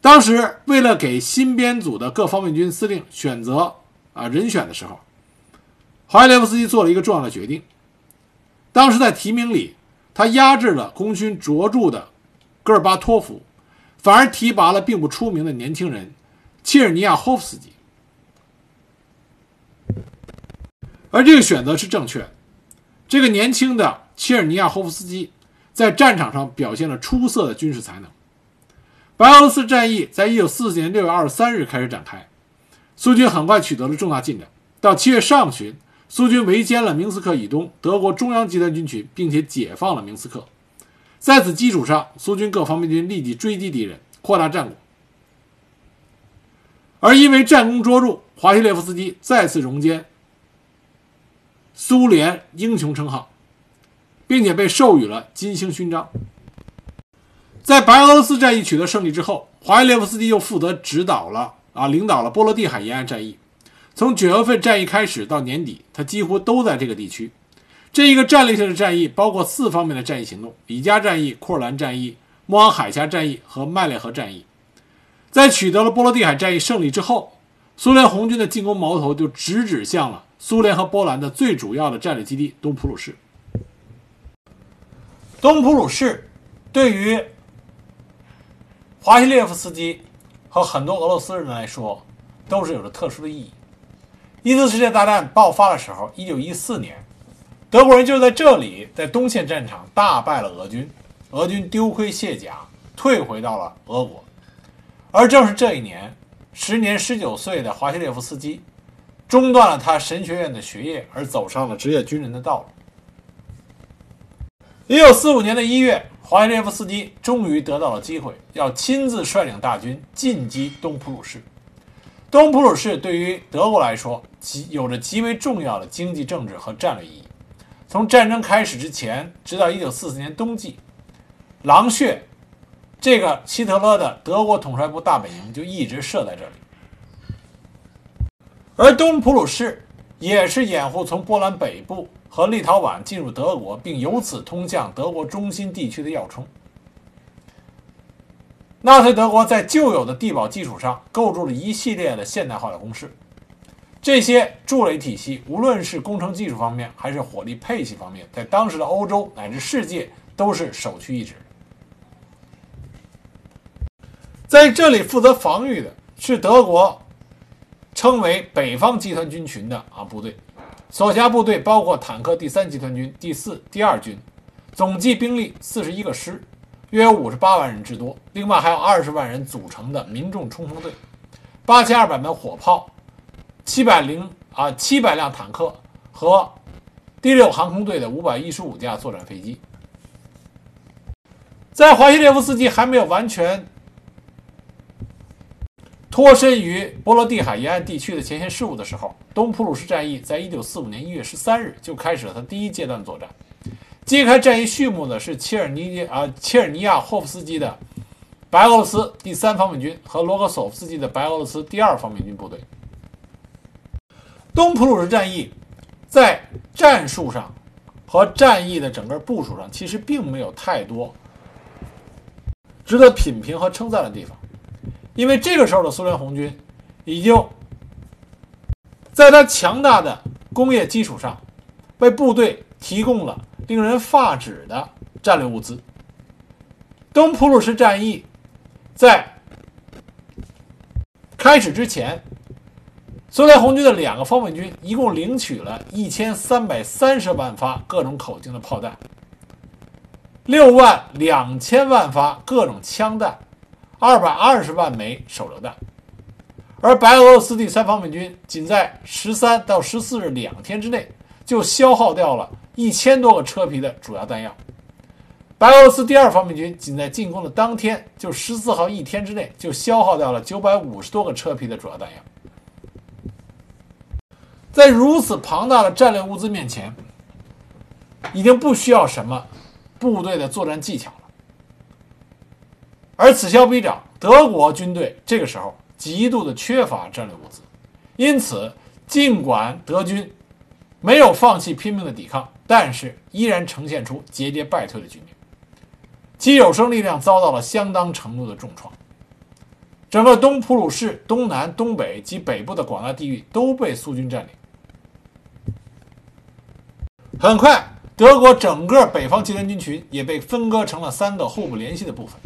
当时为了给新编组的各方面军司令选择啊人选的时候，华西列夫斯基做了一个重要的决定。当时在提名里，他压制了功勋卓著的戈尔巴托夫，反而提拔了并不出名的年轻人切尔尼亚霍夫斯基。而这个选择是正确的。这个年轻的切尔尼亚霍夫斯基在战场上表现了出色的军事才能。白俄罗斯战役在一九四四年六月二十三日开始展开，苏军很快取得了重大进展。到七月上旬，苏军围歼了明斯克以东德国中央集团军群，并且解放了明斯克。在此基础上，苏军各方面军立即追击敌人，扩大战果。而因为战功卓著，华西列夫斯基再次荣兼。苏联英雄称号，并且被授予了金星勋章。在白俄罗斯战役取得胜利之后，华耶列夫斯基又负责指导了啊，领导了波罗的海沿岸战役。从九月份战役开始到年底，他几乎都在这个地区。这一个战略性的战役包括四方面的战役行动：里加战役、库尔兰战役、莫昂海峡战役和麦列河战役。在取得了波罗的海战役胜利之后，苏联红军的进攻矛头就直指向了苏联和波兰的最主要的战略基地东普鲁士。东普鲁士对于华西列夫斯基和很多俄罗斯人来说，都是有着特殊的意义。一次世界大战爆发的时候，一九一四年，德国人就在这里，在东线战场大败了俄军，俄军丢盔卸甲，退回到了俄国。而正是这一年，时年十九岁的华西列夫斯基，中断了他神学院的学业，而走上了职业军人的道路。一九四五年的一月，华西列夫斯基终于得到了机会，要亲自率领大军进击东普鲁士。东普鲁士对于德国来说，极有着极为重要的经济、政治和战略意义。从战争开始之前，直到一九四四年冬季，狼穴。这个希特勒的德国统帅部大本营就一直设在这里，而东普鲁士也是掩护从波兰北部和立陶宛进入德国，并由此通向德国中心地区的要冲。纳粹德国在旧有的地堡基础上构筑了一系列的现代化的工事，这些筑垒体系无论是工程技术方面还是火力配系方面，在当时的欧洲乃至世界都是首屈一指。在这里负责防御的是德国称为北方集团军群的啊部队，所辖部队包括坦克第三集团军、第四、第二军，总计兵力四十一个师，约有五十八万人之多。另外还有二十万人组成的民众冲锋队，八千二百门火炮，七百零啊七百辆坦克和第六航空队的五百一十五架作战飞机。在华西列夫斯基还没有完全。脱身于波罗的海沿岸地区的前线事务的时候，东普鲁士战役在一九四五年一月十三日就开始了他第一阶段作战。揭开战役序幕的是切尔尼啊切尔尼亚霍夫斯基的白俄罗斯第三方面军和罗格索夫斯基的白俄罗斯第二方面军部队。东普鲁士战役在战术上和战役的整个部署上，其实并没有太多值得品评和称赞的地方。因为这个时候的苏联红军，已经在他强大的工业基础上，为部队提供了令人发指的战略物资。东普鲁士战役在开始之前，苏联红军的两个方面军一共领取了一千三百三十万发各种口径的炮弹，六万两千万发各种枪弹。二百二十万枚手榴弹，而白俄罗斯第三方面军仅在十三到十四日两天之内就消耗掉了一千多个车皮的主要弹药。白俄罗斯第二方面军仅在进攻的当天，就十四号一天之内就消耗掉了九百五十多个车皮的主要弹药。在如此庞大的战略物资面前，已经不需要什么部队的作战技巧。而此消彼长，德国军队这个时候极度的缺乏战略物资，因此，尽管德军没有放弃拼命的抵抗，但是依然呈现出节节败退的局面，其有生力量遭到了相当程度的重创。整个东普鲁士东南、东北及北部的广大地域都被苏军占领。很快，德国整个北方集团军群也被分割成了三个互不联系的部分。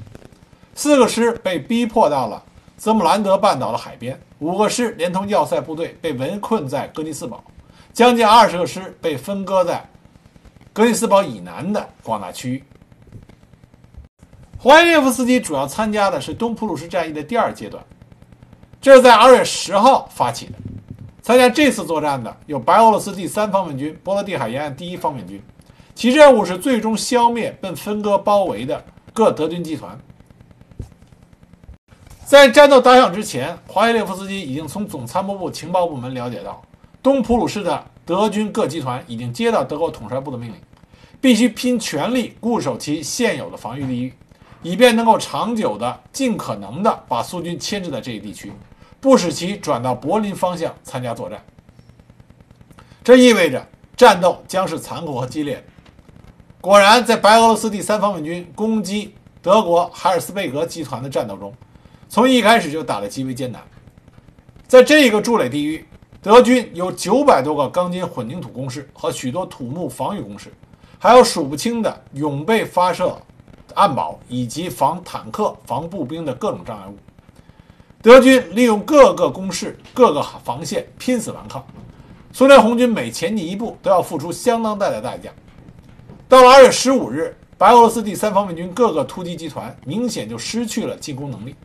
四个师被逼迫到了泽姆兰德半岛的海边，五个师连同要塞部队被围困在格尼斯堡，将近二十个师被分割在格尼斯堡以南的广大区域。华耶列夫斯基主要参加的是东普鲁士战役的第二阶段，这是在二月十号发起的。参加这次作战的有白俄罗斯第三方面军、波罗的海沿岸第一方面军，其任务是最终消灭被分割包围的各德军集团。在战斗打响之前，华耶列夫斯基已经从总参谋部情报部门了解到，东普鲁士的德军各集团已经接到德国统帅部的命令，必须拼全力固守其现有的防御地域，以便能够长久的、尽可能的把苏军牵制在这一地区，不使其转到柏林方向参加作战。这意味着战斗将是残酷和激烈的。果然，在白俄罗斯第三方面军攻击德国海尔斯贝格集团的战斗中，从一开始就打得极为艰难。在这个筑垒地域，德军有九百多个钢筋混凝土工事和许多土木防御工事，还有数不清的永备发射暗堡以及防坦克、防步兵的各种障碍物。德军利用各个工事、各个防线拼死顽抗。苏联红军每前进一步都要付出相当大的代价。到了二月十五日，白俄罗斯第三方面军各个突击集团明显就失去了进攻能力，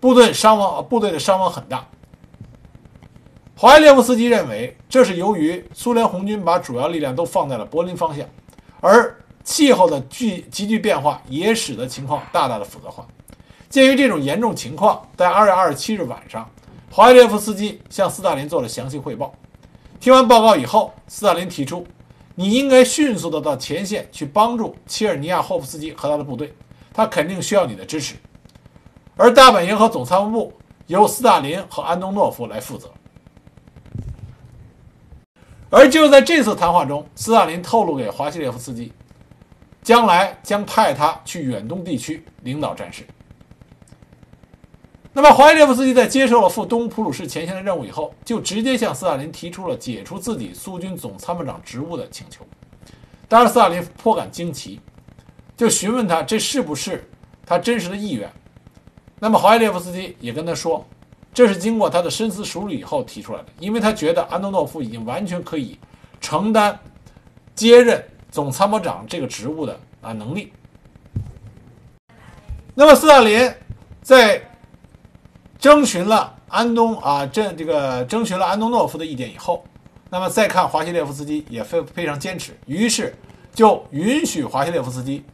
部队伤亡，部队的伤亡很大。华耶列夫斯基认为，这是由于苏联红军把主要力量都放在了柏林方向，而气候的剧急剧变化也使得情况大大的复杂化。鉴于这种严重情况，在二月二十七日晚上，华耶列夫斯基向斯大林做了详细汇报。听完报告以后，斯大林提出，你应该迅速的到前线去帮助切尔尼亚霍夫斯基和他的部队，他肯定需要你的支持。而大本营和总参谋部由斯大林和安东诺夫来负责。而就在这次谈话中，斯大林透露给华西列夫斯基，将来将派他去远东地区领导战事。那么，华西列夫斯基在接受了赴东普鲁士前线的任务以后，就直接向斯大林提出了解除自己苏军总参谋长职务的请求。当然，斯大林颇感惊奇，就询问他这是不是他真实的意愿。那么，华耶列夫斯基也跟他说，这是经过他的深思熟虑以后提出来的，因为他觉得安东诺夫已经完全可以承担接任总参谋长这个职务的啊能力。那么，斯大林在。征询了安东啊，这这个征询了安东诺夫的意见以后，那么再看华西列夫斯基也非非常坚持，于是就允许华西列夫斯基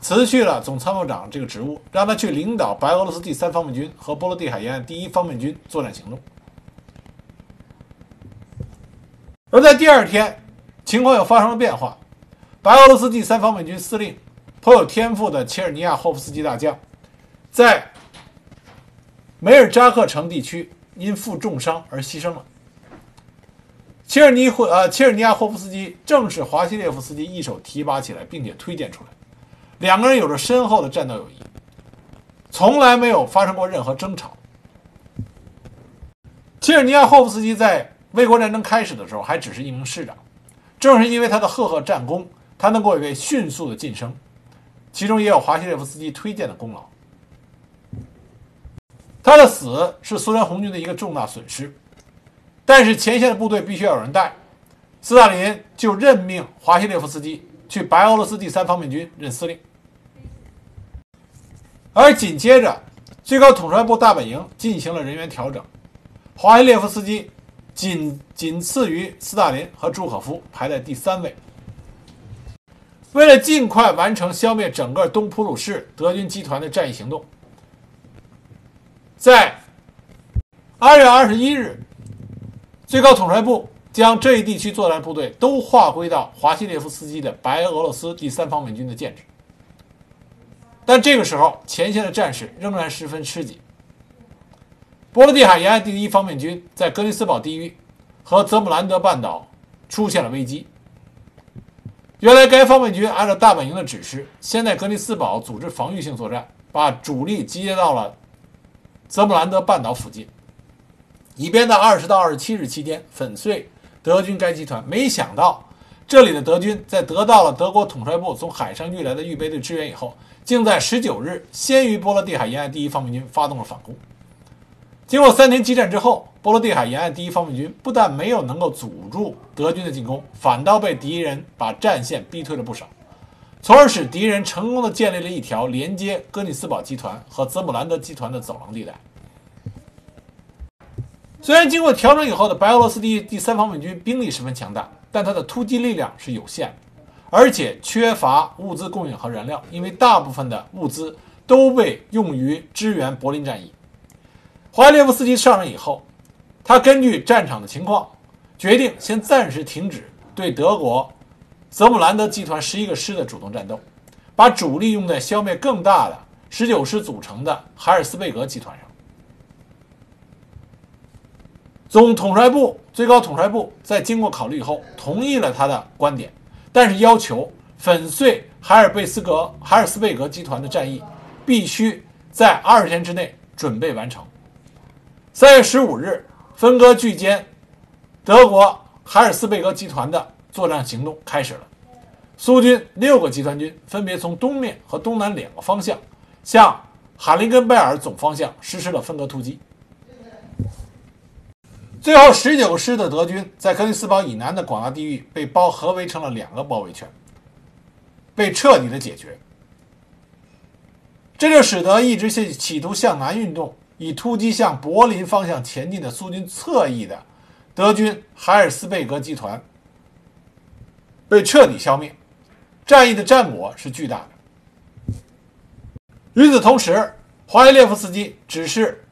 辞去了总参谋长这个职务，让他去领导白俄罗斯第三方面军和波罗的海沿岸第一方面军作战行动。而在第二天，情况又发生了变化，白俄罗斯第三方面军司令颇有天赋的切尔尼亚霍夫斯基大将，在。梅尔扎克城地区因负重伤而牺牲了。切尔尼霍呃，切尔尼亚霍夫斯基正是华西列夫斯基一手提拔起来，并且推荐出来。两个人有着深厚的战斗友谊，从来没有发生过任何争吵。切尔尼亚霍夫斯基在卫国战争开始的时候还只是一名师长，正是因为他的赫赫战功，他能够被迅速的晋升，其中也有华西列夫斯基推荐的功劳。他的死是苏联红军的一个重大损失，但是前线的部队必须要有人带，斯大林就任命华西列夫斯基去白俄罗斯第三方面军任司令，而紧接着最高统帅部大本营进行了人员调整，华西列夫斯基仅仅次于斯大林和朱可夫，排在第三位。为了尽快完成消灭整个东普鲁士德军集团的战役行动。在二月二十一日，最高统帅部将这一地区作战部队都划归到华西列夫斯基的白俄罗斯第三方面军的建制。但这个时候，前线的战事仍然十分吃紧。波罗的海沿岸第一方面军在格林斯堡地域和泽姆兰德半岛出现了危机。原来该方面军按照大本营的指示，先在格林斯堡组织防御性作战，把主力集结到了。泽姆兰德半岛附近，以便在二十到二十七日期间粉碎德军该集团。没想到，这里的德军在得到了德国统帅部从海上运来的预备队支援以后，竟在十九日先于波罗的海沿岸第一方面军发动了反攻。经过三天激战之后，波罗的海沿岸第一方面军不但没有能够阻住德军的进攻，反倒被敌人把战线逼退了不少。从而使敌人成功的建立了一条连接哥尼斯堡集团和泽姆兰德集团的走廊地带。虽然经过调整以后的白俄罗斯第第三方面军兵力十分强大，但它的突击力量是有限，而且缺乏物资供应和燃料，因为大部分的物资都被用于支援柏林战役。华列夫斯基上任以后，他根据战场的情况，决定先暂时停止对德国。泽姆兰德集团十一个师的主动战斗，把主力用在消灭更大的十九师组成的海尔斯贝格集团上。总统帅部最高统帅部在经过考虑以后，同意了他的观点，但是要求粉碎海尔贝斯格海尔斯贝格集团的战役必须在二十天之内准备完成。三月十五日，分割巨歼德国海尔斯贝格集团的作战行动开始了。苏军六个集团军分别从东面和东南两个方向，向哈林根贝尔总方向实施了分割突击。最后，十九师的德军在格林斯堡以南的广大地域被包合围成了两个包围圈，被彻底的解决。这就使得一直是企图向南运动、以突击向柏林方向前进的苏军侧翼的德军海尔斯贝格集团被彻底消灭，战役的战果是巨大的。与此同时，华耶列夫斯基指示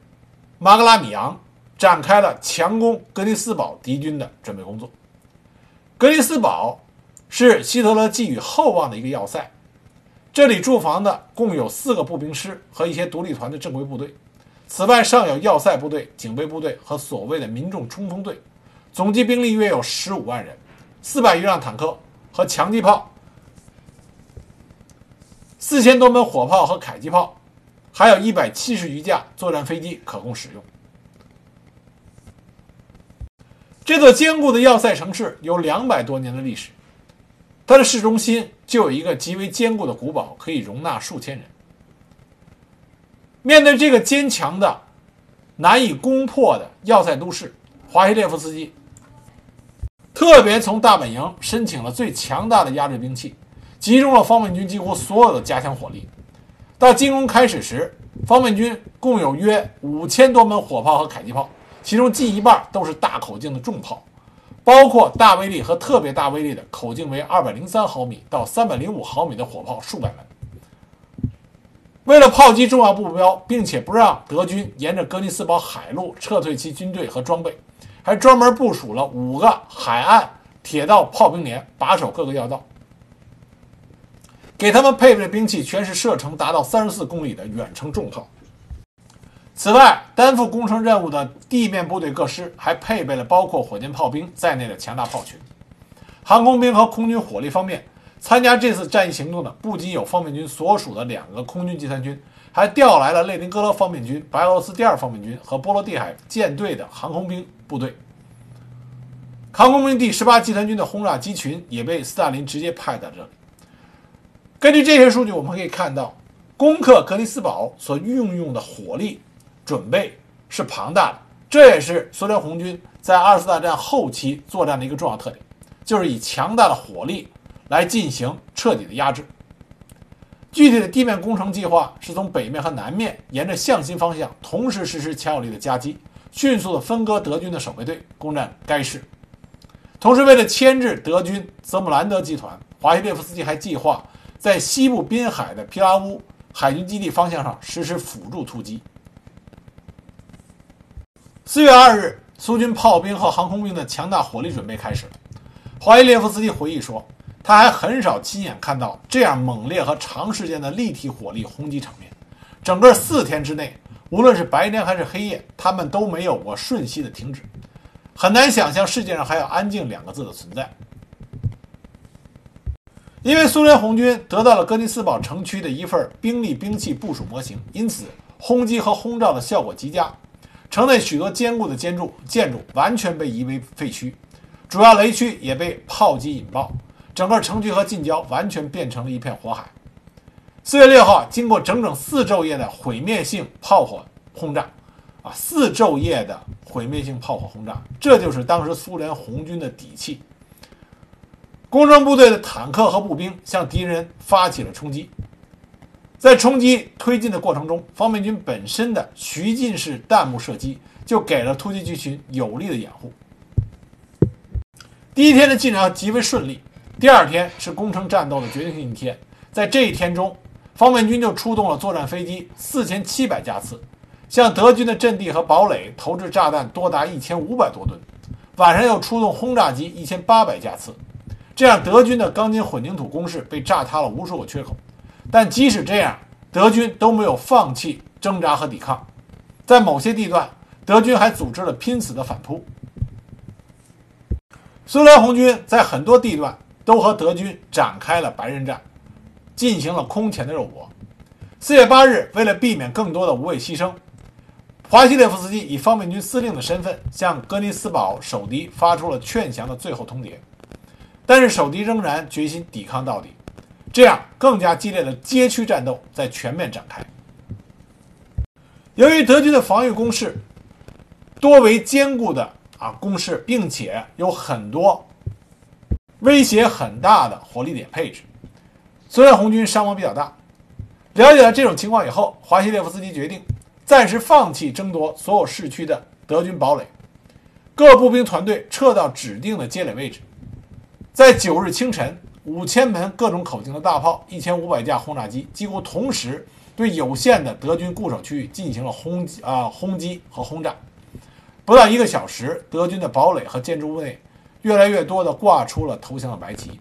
马格拉米扬。展开了强攻格林斯堡敌军的准备工作。格林斯堡是希特勒寄予厚望的一个要塞，这里驻防的共有四个步兵师和一些独立团的正规部队，此外尚有要塞部队、警备部队和所谓的民众冲锋队，总计兵力约有十五万人，四百余辆坦克和强击炮，四千多门火炮和迫击炮，还有一百七十余架作战飞机可供使用。这座坚固的要塞城市有两百多年的历史，它的市中心就有一个极为坚固的古堡，可以容纳数千人。面对这个坚强的、难以攻破的要塞都市，华西列夫斯基特别从大本营申请了最强大的压制兵器，集中了方面军几乎所有的加强火力。到进攻开始时，方面军共有约五千多门火炮和迫击炮。其中近一半都是大口径的重炮，包括大威力和特别大威力的口径为二百零三毫米到三百零五毫米的火炮数百门。为了炮击重要目标，并且不让德军沿着格尼斯堡海路撤退其军队和装备，还专门部署了五个海岸铁道炮兵连，把守各个要道。给他们配备的兵器全是射程达到三十四公里的远程重炮。此外，担负攻城任务的地面部队各师还配备了包括火箭炮兵在内的强大炮群。航空兵和空军火力方面，参加这次战役行动的不仅有方面军所属的两个空军集团军，还调来了列宁格勒方面军、白俄罗斯第二方面军和波罗的海舰队的航空兵部队。航空兵第十八集团军的轰炸机群也被斯大林直接派在这里。根据这些数据，我们可以看到，攻克格里斯堡所运用的火力。准备是庞大的，这也是苏联红军在二次大战后期作战的一个重要特点，就是以强大的火力来进行彻底的压制。具体的地面工程计划是从北面和南面沿着向心方向同时实施强有力的夹击，迅速的分割德军的守备队，攻占该市。同时，为了牵制德军泽姆兰德集团，华西列夫斯基还计划在西部滨海的皮拉乌海军基地方向上实施辅助突击。四月二日，苏军炮兵和航空兵的强大火力准备开始了。华伊列夫斯基回忆说：“他还很少亲眼看到这样猛烈和长时间的立体火力轰击场面。整个四天之内，无论是白天还是黑夜，他们都没有过瞬息的停止。很难想象世界上还有安静两个字的存在。因为苏联红军得到了格尼斯堡城区的一份兵力兵器部署模型，因此轰击和轰炸的效果极佳。”城内许多坚固的建筑建筑完全被夷为废墟，主要雷区也被炮击引爆，整个城区和近郊完全变成了一片火海。四月六号，经过整整四昼夜的毁灭性炮火轰炸，啊，四昼夜的毁灭性炮火轰炸，这就是当时苏联红军的底气。工程部队的坦克和步兵向敌人发起了冲击。在冲击推进的过程中，方面军本身的徐进式弹幕射击就给了突击机群有力的掩护。第一天的进展极为顺利，第二天是攻城战斗的决定性一天。在这一天中，方面军就出动了作战飞机四千七百架次，向德军的阵地和堡垒投掷炸弹多达一千五百多吨。晚上又出动轰炸机一千八百架次，这样德军的钢筋混凝土工事被炸塌了无数个缺口。但即使这样，德军都没有放弃挣扎和抵抗。在某些地段，德军还组织了拼死的反扑。苏联红军在很多地段都和德军展开了白刃战，进行了空前的肉搏。四月八日，为了避免更多的无谓牺牲，华西列夫斯基以方面军司令的身份向格尼斯堡守敌发出了劝降的最后通牒。但是守敌仍然决心抵抗到底，这样更加激烈的街区战斗在全面展开。由于德军的防御工事多为坚固的啊工事，并且有很多威胁很大的火力点配置，苏联红军伤亡比较大。了解了这种情况以后，华西列夫斯基决定暂时放弃争夺所有市区的德军堡垒，各步兵团队撤到指定的接垒位置。在九日清晨，五千门各种口径的大炮，一千五百架轰炸机，几乎同时对有限的德军固守区域进行了轰击啊轰击和轰炸。不到一个小时，德军的堡垒和建筑物内越来越多的挂出了投降的白旗。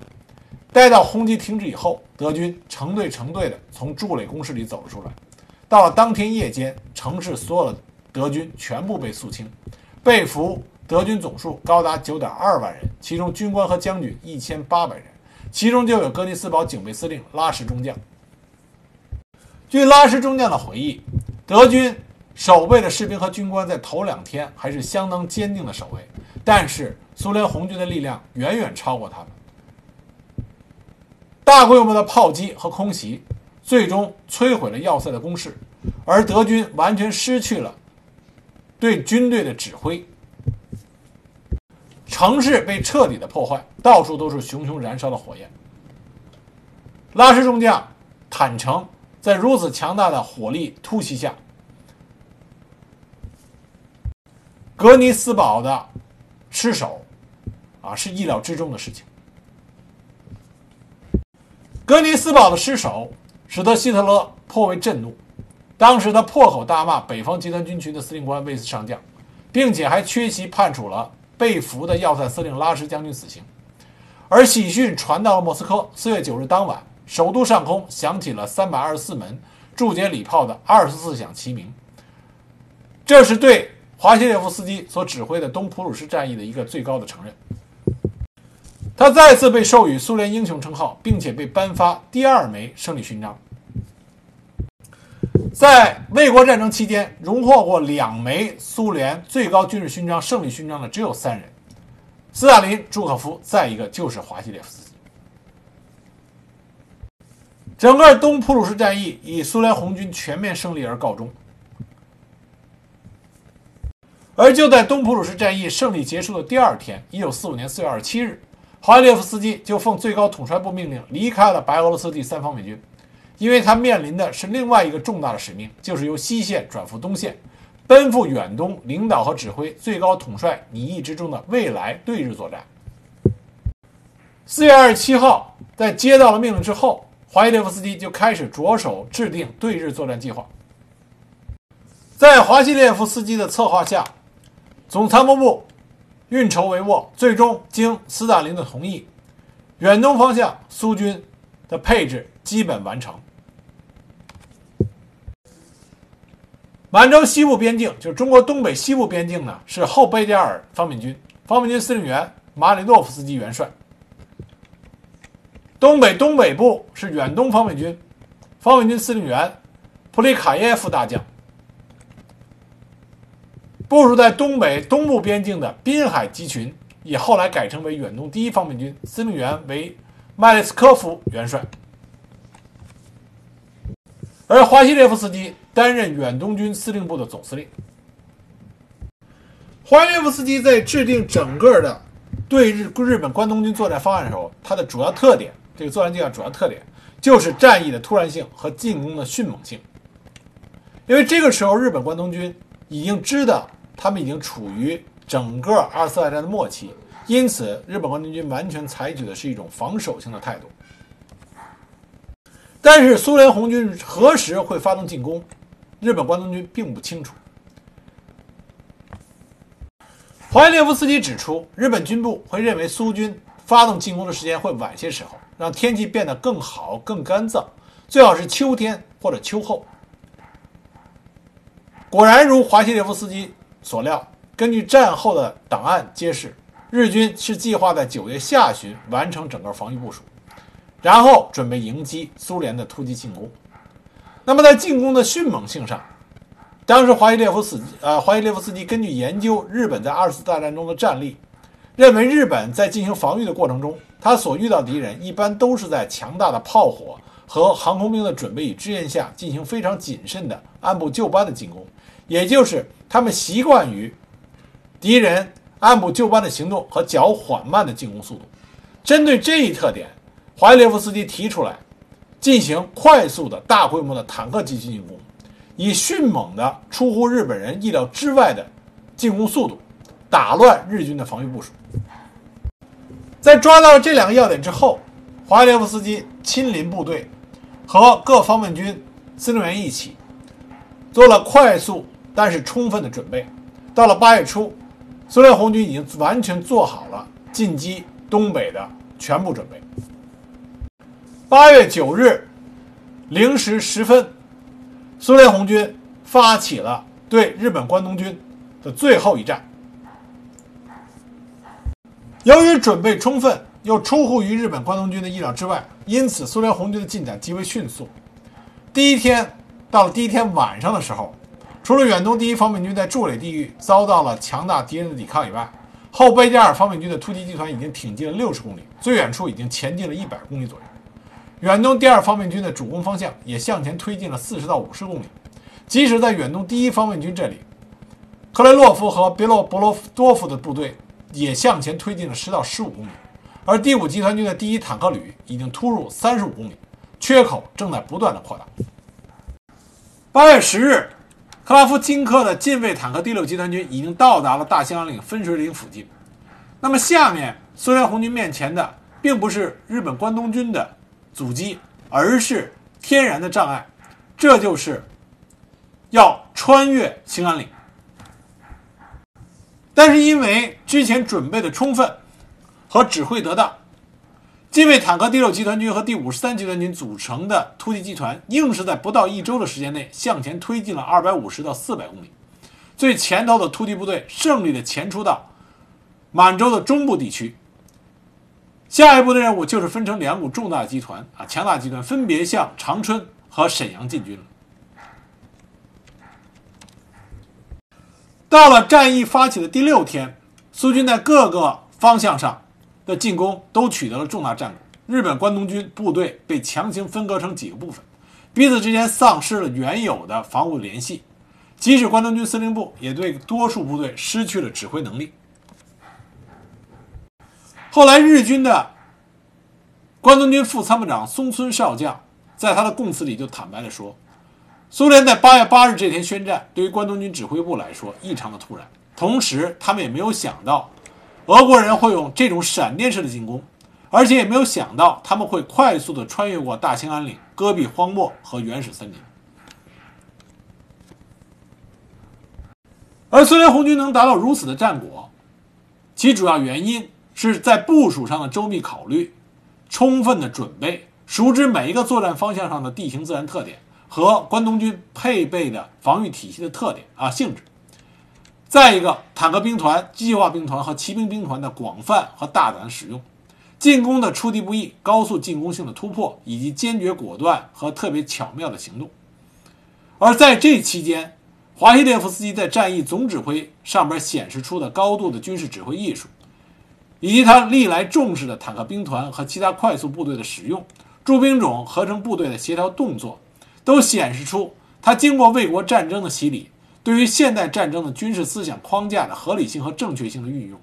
待到轰击停止以后，德军成队成队的从筑垒工事里走了出来。到了当天夜间，城市所有的德军全部被肃清，被俘德军总数高达九点二万人，其中军官和将军一千八百人，其中就有格尼斯堡警备司令拉什中将。据拉什中将的回忆，德军守备的士兵和军官在头两天还是相当坚定的守卫，但是苏联红军的力量远远超过他们。大规模的炮击和空袭，最终摧毁了要塞的工事，而德军完全失去了对军队的指挥，城市被彻底的破坏，到处都是熊熊燃烧的火焰。拉什中将坦诚，在如此强大的火力突袭下，格尼斯堡的失守，啊，是意料之中的事情。格尼斯堡的失守使得希特勒颇为震怒，当时他破口大骂北方集团军群的司令官魏斯上将，并且还缺席判处了被俘的要塞司令拉什将军死刑。而喜讯传到了莫斯科，四月九日当晚，首都上空响起了三百二十四门驻捷礼炮的二十四响齐鸣，这是对华西列夫斯基所指挥的东普鲁士战役的一个最高的承认。他再次被授予苏联英雄称号，并且被颁发第二枚胜利勋章。在卫国战争期间，荣获过两枚苏联最高军事勋章——胜利勋章的只有三人：斯大林、朱可夫，再一个就是华西列夫斯基。整个东普鲁士战役以苏联红军全面胜利而告终。而就在东普鲁士战役胜利结束的第二天——一九四五年四月二十七日。华西列夫斯基就奉最高统帅部命令离开了白俄罗斯第三方面军，因为他面临的是另外一个重大的使命，就是由西线转赴东线，奔赴远东，领导和指挥最高统帅拟议之中的未来对日作战。四月二十七号，在接到了命令之后，华西列夫斯基就开始着手制定对日作战计划。在华西列夫斯基的策划下，总参谋部。运筹帷幄，最终经斯大林的同意，远东方向苏军的配置基本完成。满洲西部边境，就是中国东北西部边境呢，是后贝加尔方面军，方面军司令员马里诺夫斯基元帅。东北东北部是远东方面军，方面军司令员普里卡耶夫大将。部署在东北东部边境的滨海集群，也后来改称为远东第一方面军，司令员为麦列斯科夫元帅，而华西列夫斯基担任远东军司令部的总司令。华约夫斯基在制定整个的对日日本关东军作战方案的时候，它的主要特点，这个作战计划主要特点就是战役的突然性和进攻的迅猛性，因为这个时候日本关东军已经知道。他们已经处于整个二次大战的末期，因此日本关东军完全采取的是一种防守性的态度。但是苏联红军何时会发动进攻，日本关东军并不清楚。华西列夫斯基指出，日本军部会认为苏军发动进攻的时间会晚些时候，让天气变得更好、更干燥，最好是秋天或者秋后。果然如华西列夫斯基。所料，根据战后的档案揭示，日军是计划在九月下旬完成整个防御部署，然后准备迎击苏联的突击进攻。那么在进攻的迅猛性上，当时华伊列夫斯呃华伊列夫斯基根据研究日本在二次大战中的战例，认为日本在进行防御的过程中，他所遇到敌人一般都是在强大的炮火和航空兵的准备与支援下进行非常谨慎的按部就班的进攻，也就是他们习惯于敌人按部就班的行动和较缓慢的进攻速度。针对这一特点，华伊列夫斯基提出来进行快速的大规模的坦克击击进攻。以迅猛的、出乎日本人意料之外的进攻速度，打乱日军的防御部署。在抓到这两个要点之后，华列夫斯基亲临部队，和各方面军司令员一起，做了快速但是充分的准备。到了八月初，苏联红军已经完全做好了进击东北的全部准备。八月九日零时十分。苏联红军发起了对日本关东军的最后一战。由于准备充分，又出乎于日本关东军的意料之外，因此苏联红军的进展极为迅速。第一天到了第一天晚上的时候，除了远东第一方面军在筑垒地域遭到了强大敌人的抵抗以外，后贝加尔方面军的突击集团已经挺进了六十公里，最远处已经前进了一百公里左右。远东第二方面军的主攻方向也向前推进了四十到五十公里，即使在远东第一方面军这里，克雷洛夫和别洛博罗多夫的部队也向前推进了十到十五公里，而第五集团军的第一坦克旅已经突入三十五公里，缺口正在不断的扩大。八月十日，克拉夫金科的近卫坦克第六集团军已经到达了大兴安岭分水岭附近。那么，下面苏联红军面前的并不是日本关东军的。阻击，而是天然的障碍，这就是要穿越兴安岭。但是因为之前准备的充分和指挥得当，近卫坦克第六集团军和第五十三集团军组成的突击集团，硬是在不到一周的时间内向前推进了二百五十到四百公里。最前头的突击部队胜利的前出到满洲的中部地区。下一步的任务就是分成两股重大集团啊，强大集团分别向长春和沈阳进军了。到了战役发起的第六天，苏军在各个方向上的进攻都取得了重大战果。日本关东军部队被强行分割成几个部分，彼此之间丧失了原有的防务联系，即使关东军司令部也对多数部队失去了指挥能力。后来，日军的关东军副参谋长松村少将在他的供词里就坦白地说：“苏联在八月八日这天宣战，对于关东军指挥部来说异常的突然。同时，他们也没有想到俄国人会用这种闪电式的进攻，而且也没有想到他们会快速地穿越过大兴安岭、戈壁荒漠和原始森林。而苏联红军能达到如此的战果，其主要原因。”是在部署上的周密考虑，充分的准备，熟知每一个作战方向上的地形自然特点和关东军配备的防御体系的特点啊性质。再一个，坦克兵团、机械化兵团和骑兵兵团的广泛和大胆使用，进攻的出敌不意、高速进攻性的突破，以及坚决果断和特别巧妙的行动。而在这期间，华西列夫斯基在战役总指挥上边显示出的高度的军事指挥艺术。以及他历来重视的坦克兵团和其他快速部队的使用，驻兵种合成部队的协调动作，都显示出他经过卫国战争的洗礼，对于现代战争的军事思想框架的合理性和正确性的运用。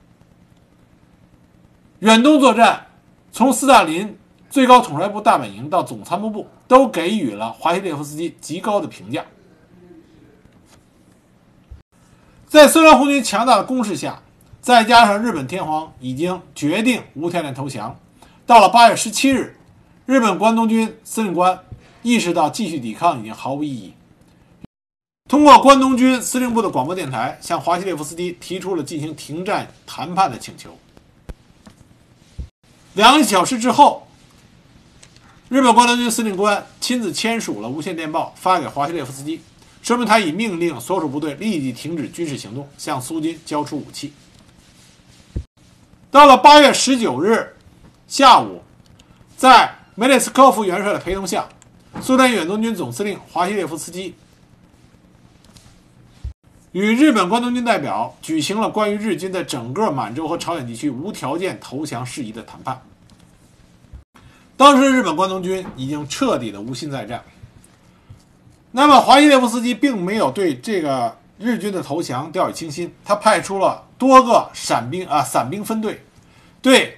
远东作战，从斯大林最高统帅部大本营到总参谋部，都给予了华西列夫斯基极高的评价。在苏联红军强大的攻势下。再加上日本天皇已经决定无条件投降，到了八月十七日，日本关东军司令官意识到继续抵抗已经毫无意义，通过关东军司令部的广播电台向华西列夫斯基提出了进行停战谈判的请求。两个小时之后，日本关东军司令官亲自签署了无线电报发给华西列夫斯基，说明他已命令所属部队立即停止军事行动，向苏军交出武器。到了八月十九日下午，在梅列斯科夫元帅的陪同下，苏联远东军总司令华西列夫斯基与日本关东军代表举行了关于日军在整个满洲和朝鲜地区无条件投降事宜的谈判。当时日本关东军已经彻底的无心再战。那么华西列夫斯基并没有对这个日军的投降掉以轻心，他派出了多个散兵啊散兵分队，对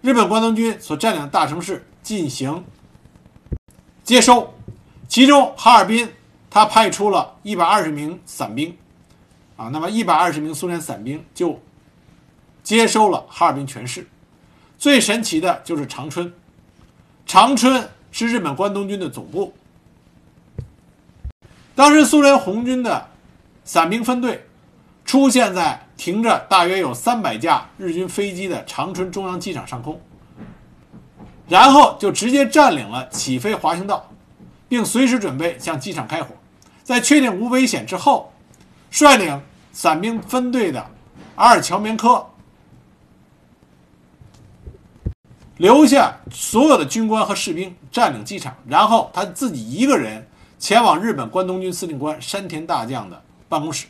日本关东军所占领的大城市进行接收。其中哈尔滨，他派出了一百二十名散兵，啊，那么一百二十名苏联散兵就接收了哈尔滨全市。最神奇的就是长春，长春是日本关东军的总部。当时苏联红军的伞兵分队出现在停着大约有三百架日军飞机的长春中央机场上空，然后就直接占领了起飞滑行道，并随时准备向机场开火。在确定无危险之后，率领伞兵分队的阿尔乔棉科留下所有的军官和士兵占领机场，然后他自己一个人。前往日本关东军司令官山田大将的办公室，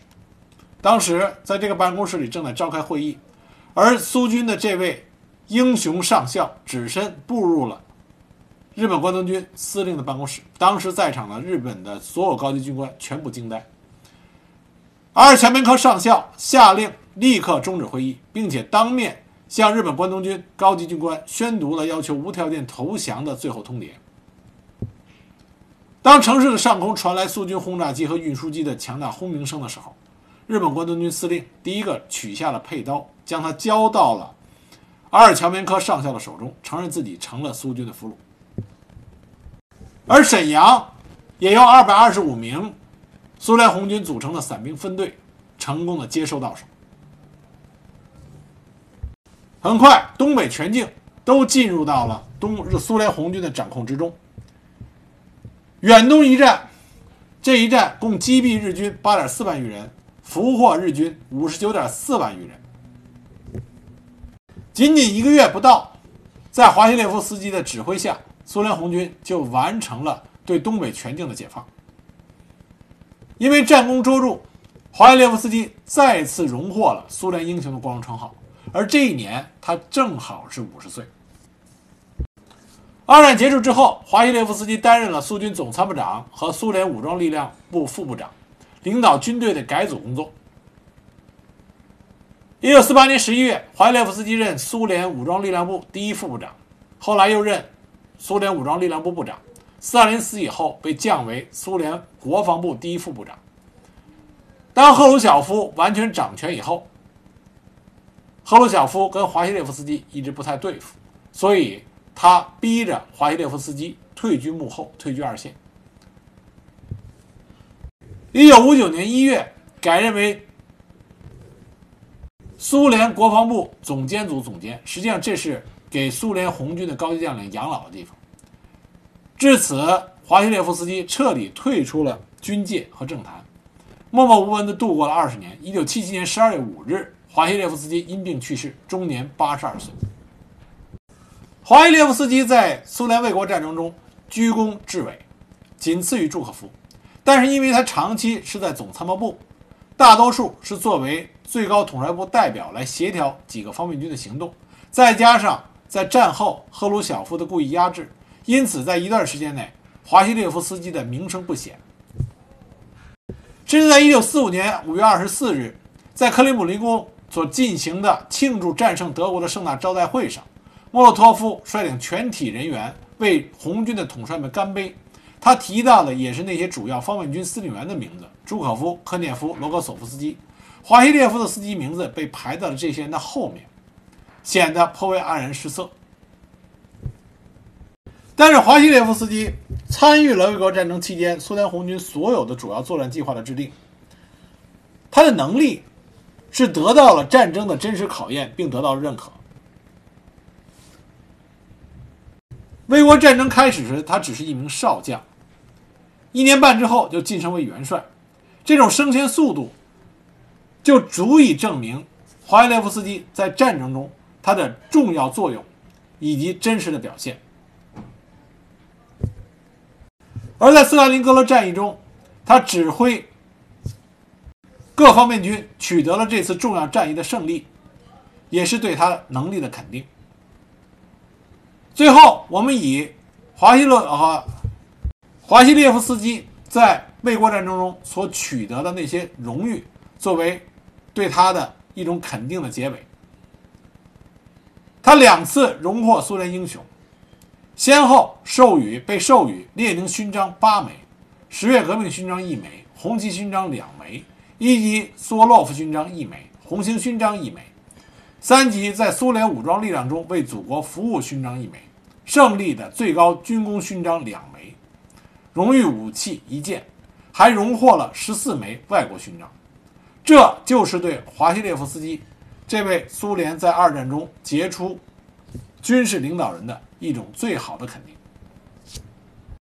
当时在这个办公室里正在召开会议，而苏军的这位英雄上校只身步入了日本关东军司令的办公室。当时在场的日本的所有高级军官全部惊呆。阿尔前门科上校下令立刻终止会议，并且当面向日本关东军高级军官宣读了要求无条件投降的最后通牒。当城市的上空传来苏军轰炸机和运输机的强大轰鸣声的时候，日本关东军司令第一个取下了佩刀，将它交到了阿尔乔棉科上校的手中，承认自己成了苏军的俘虏。而沈阳也由二百二十五名苏联红军组成的伞兵分队成功的接收到手。很快，东北全境都进入到了东日苏联红军的掌控之中。远东一战，这一战共击毙日军八点四万余人，俘获日军五十九点四万余人。仅仅一个月不到，在华西列夫斯基的指挥下，苏联红军就完成了对东北全境的解放。因为战功卓著，华西列夫斯基再次荣获了苏联英雄的光荣称号。而这一年，他正好是五十岁。二战结束之后，华西列夫斯基担任了苏军总参谋长和苏联武装力量部副部长，领导军队的改组工作。一九四八年十一月，华西列夫斯基任苏联武装力量部第一副部长，后来又任苏联武装力量部部长。斯大林死以后，被降为苏联国防部第一副部长。当赫鲁晓夫完全掌权以后，赫鲁晓夫跟华西列夫斯基一直不太对付，所以。他逼着华西列夫斯基退居幕后，退居二线。一九五九年一月，改任为苏联国防部总监组总监。实际上，这是给苏联红军的高级将领养老的地方。至此，华西列夫斯基彻底退出了军界和政坛，默默无闻地度过了二十年。一九七七年十二月五日，华西列夫斯基因病去世，终年八十二岁。华伊列夫斯基在苏联卫国战争中居功至伟，仅次于朱可夫。但是，因为他长期是在总参谋部，大多数是作为最高统帅部代表来协调几个方面军的行动，再加上在战后赫鲁晓夫的故意压制，因此在一段时间内，华西列夫斯基的名声不显。甚至在1945年5月24日，在克里姆林宫所进行的庆祝战胜德国的盛大招待会上。莫洛托夫率领全体人员为红军的统帅们干杯，他提到的也是那些主要方面军司令员的名字：朱可夫、科涅夫、罗格索夫斯基、华西列夫的司机名字被排到了这些人的后面，显得颇为黯然失色。但是华西列夫斯基参与了卫国战争期间苏联红军所有的主要作战计划的制定，他的能力是得到了战争的真实考验，并得到了认可。卫国战争开始时，他只是一名少将。一年半之后，就晋升为元帅。这种升迁速度就足以证明华西列夫斯基在战争中他的重要作用以及真实的表现。而在斯大林格勒战役中，他指挥各方面军取得了这次重要战役的胜利，也是对他能力的肯定。最后，我们以华西勒和华西列夫斯基在卫国战争中所取得的那些荣誉，作为对他的一种肯定的结尾。他两次荣获苏联英雄。先后授予被授予列宁勋章八枚，十月革命勋章一枚，红旗勋章两枚，一级苏沃洛夫勋章一枚，红星勋章一枚，三级在苏联武装力量中为祖国服务勋章一枚，胜利的最高军工勋章两枚，荣誉武器一件，还荣获了十四枚外国勋章。这就是对华西列夫斯基这位苏联在二战中杰出军事领导人的。一种最好的肯定。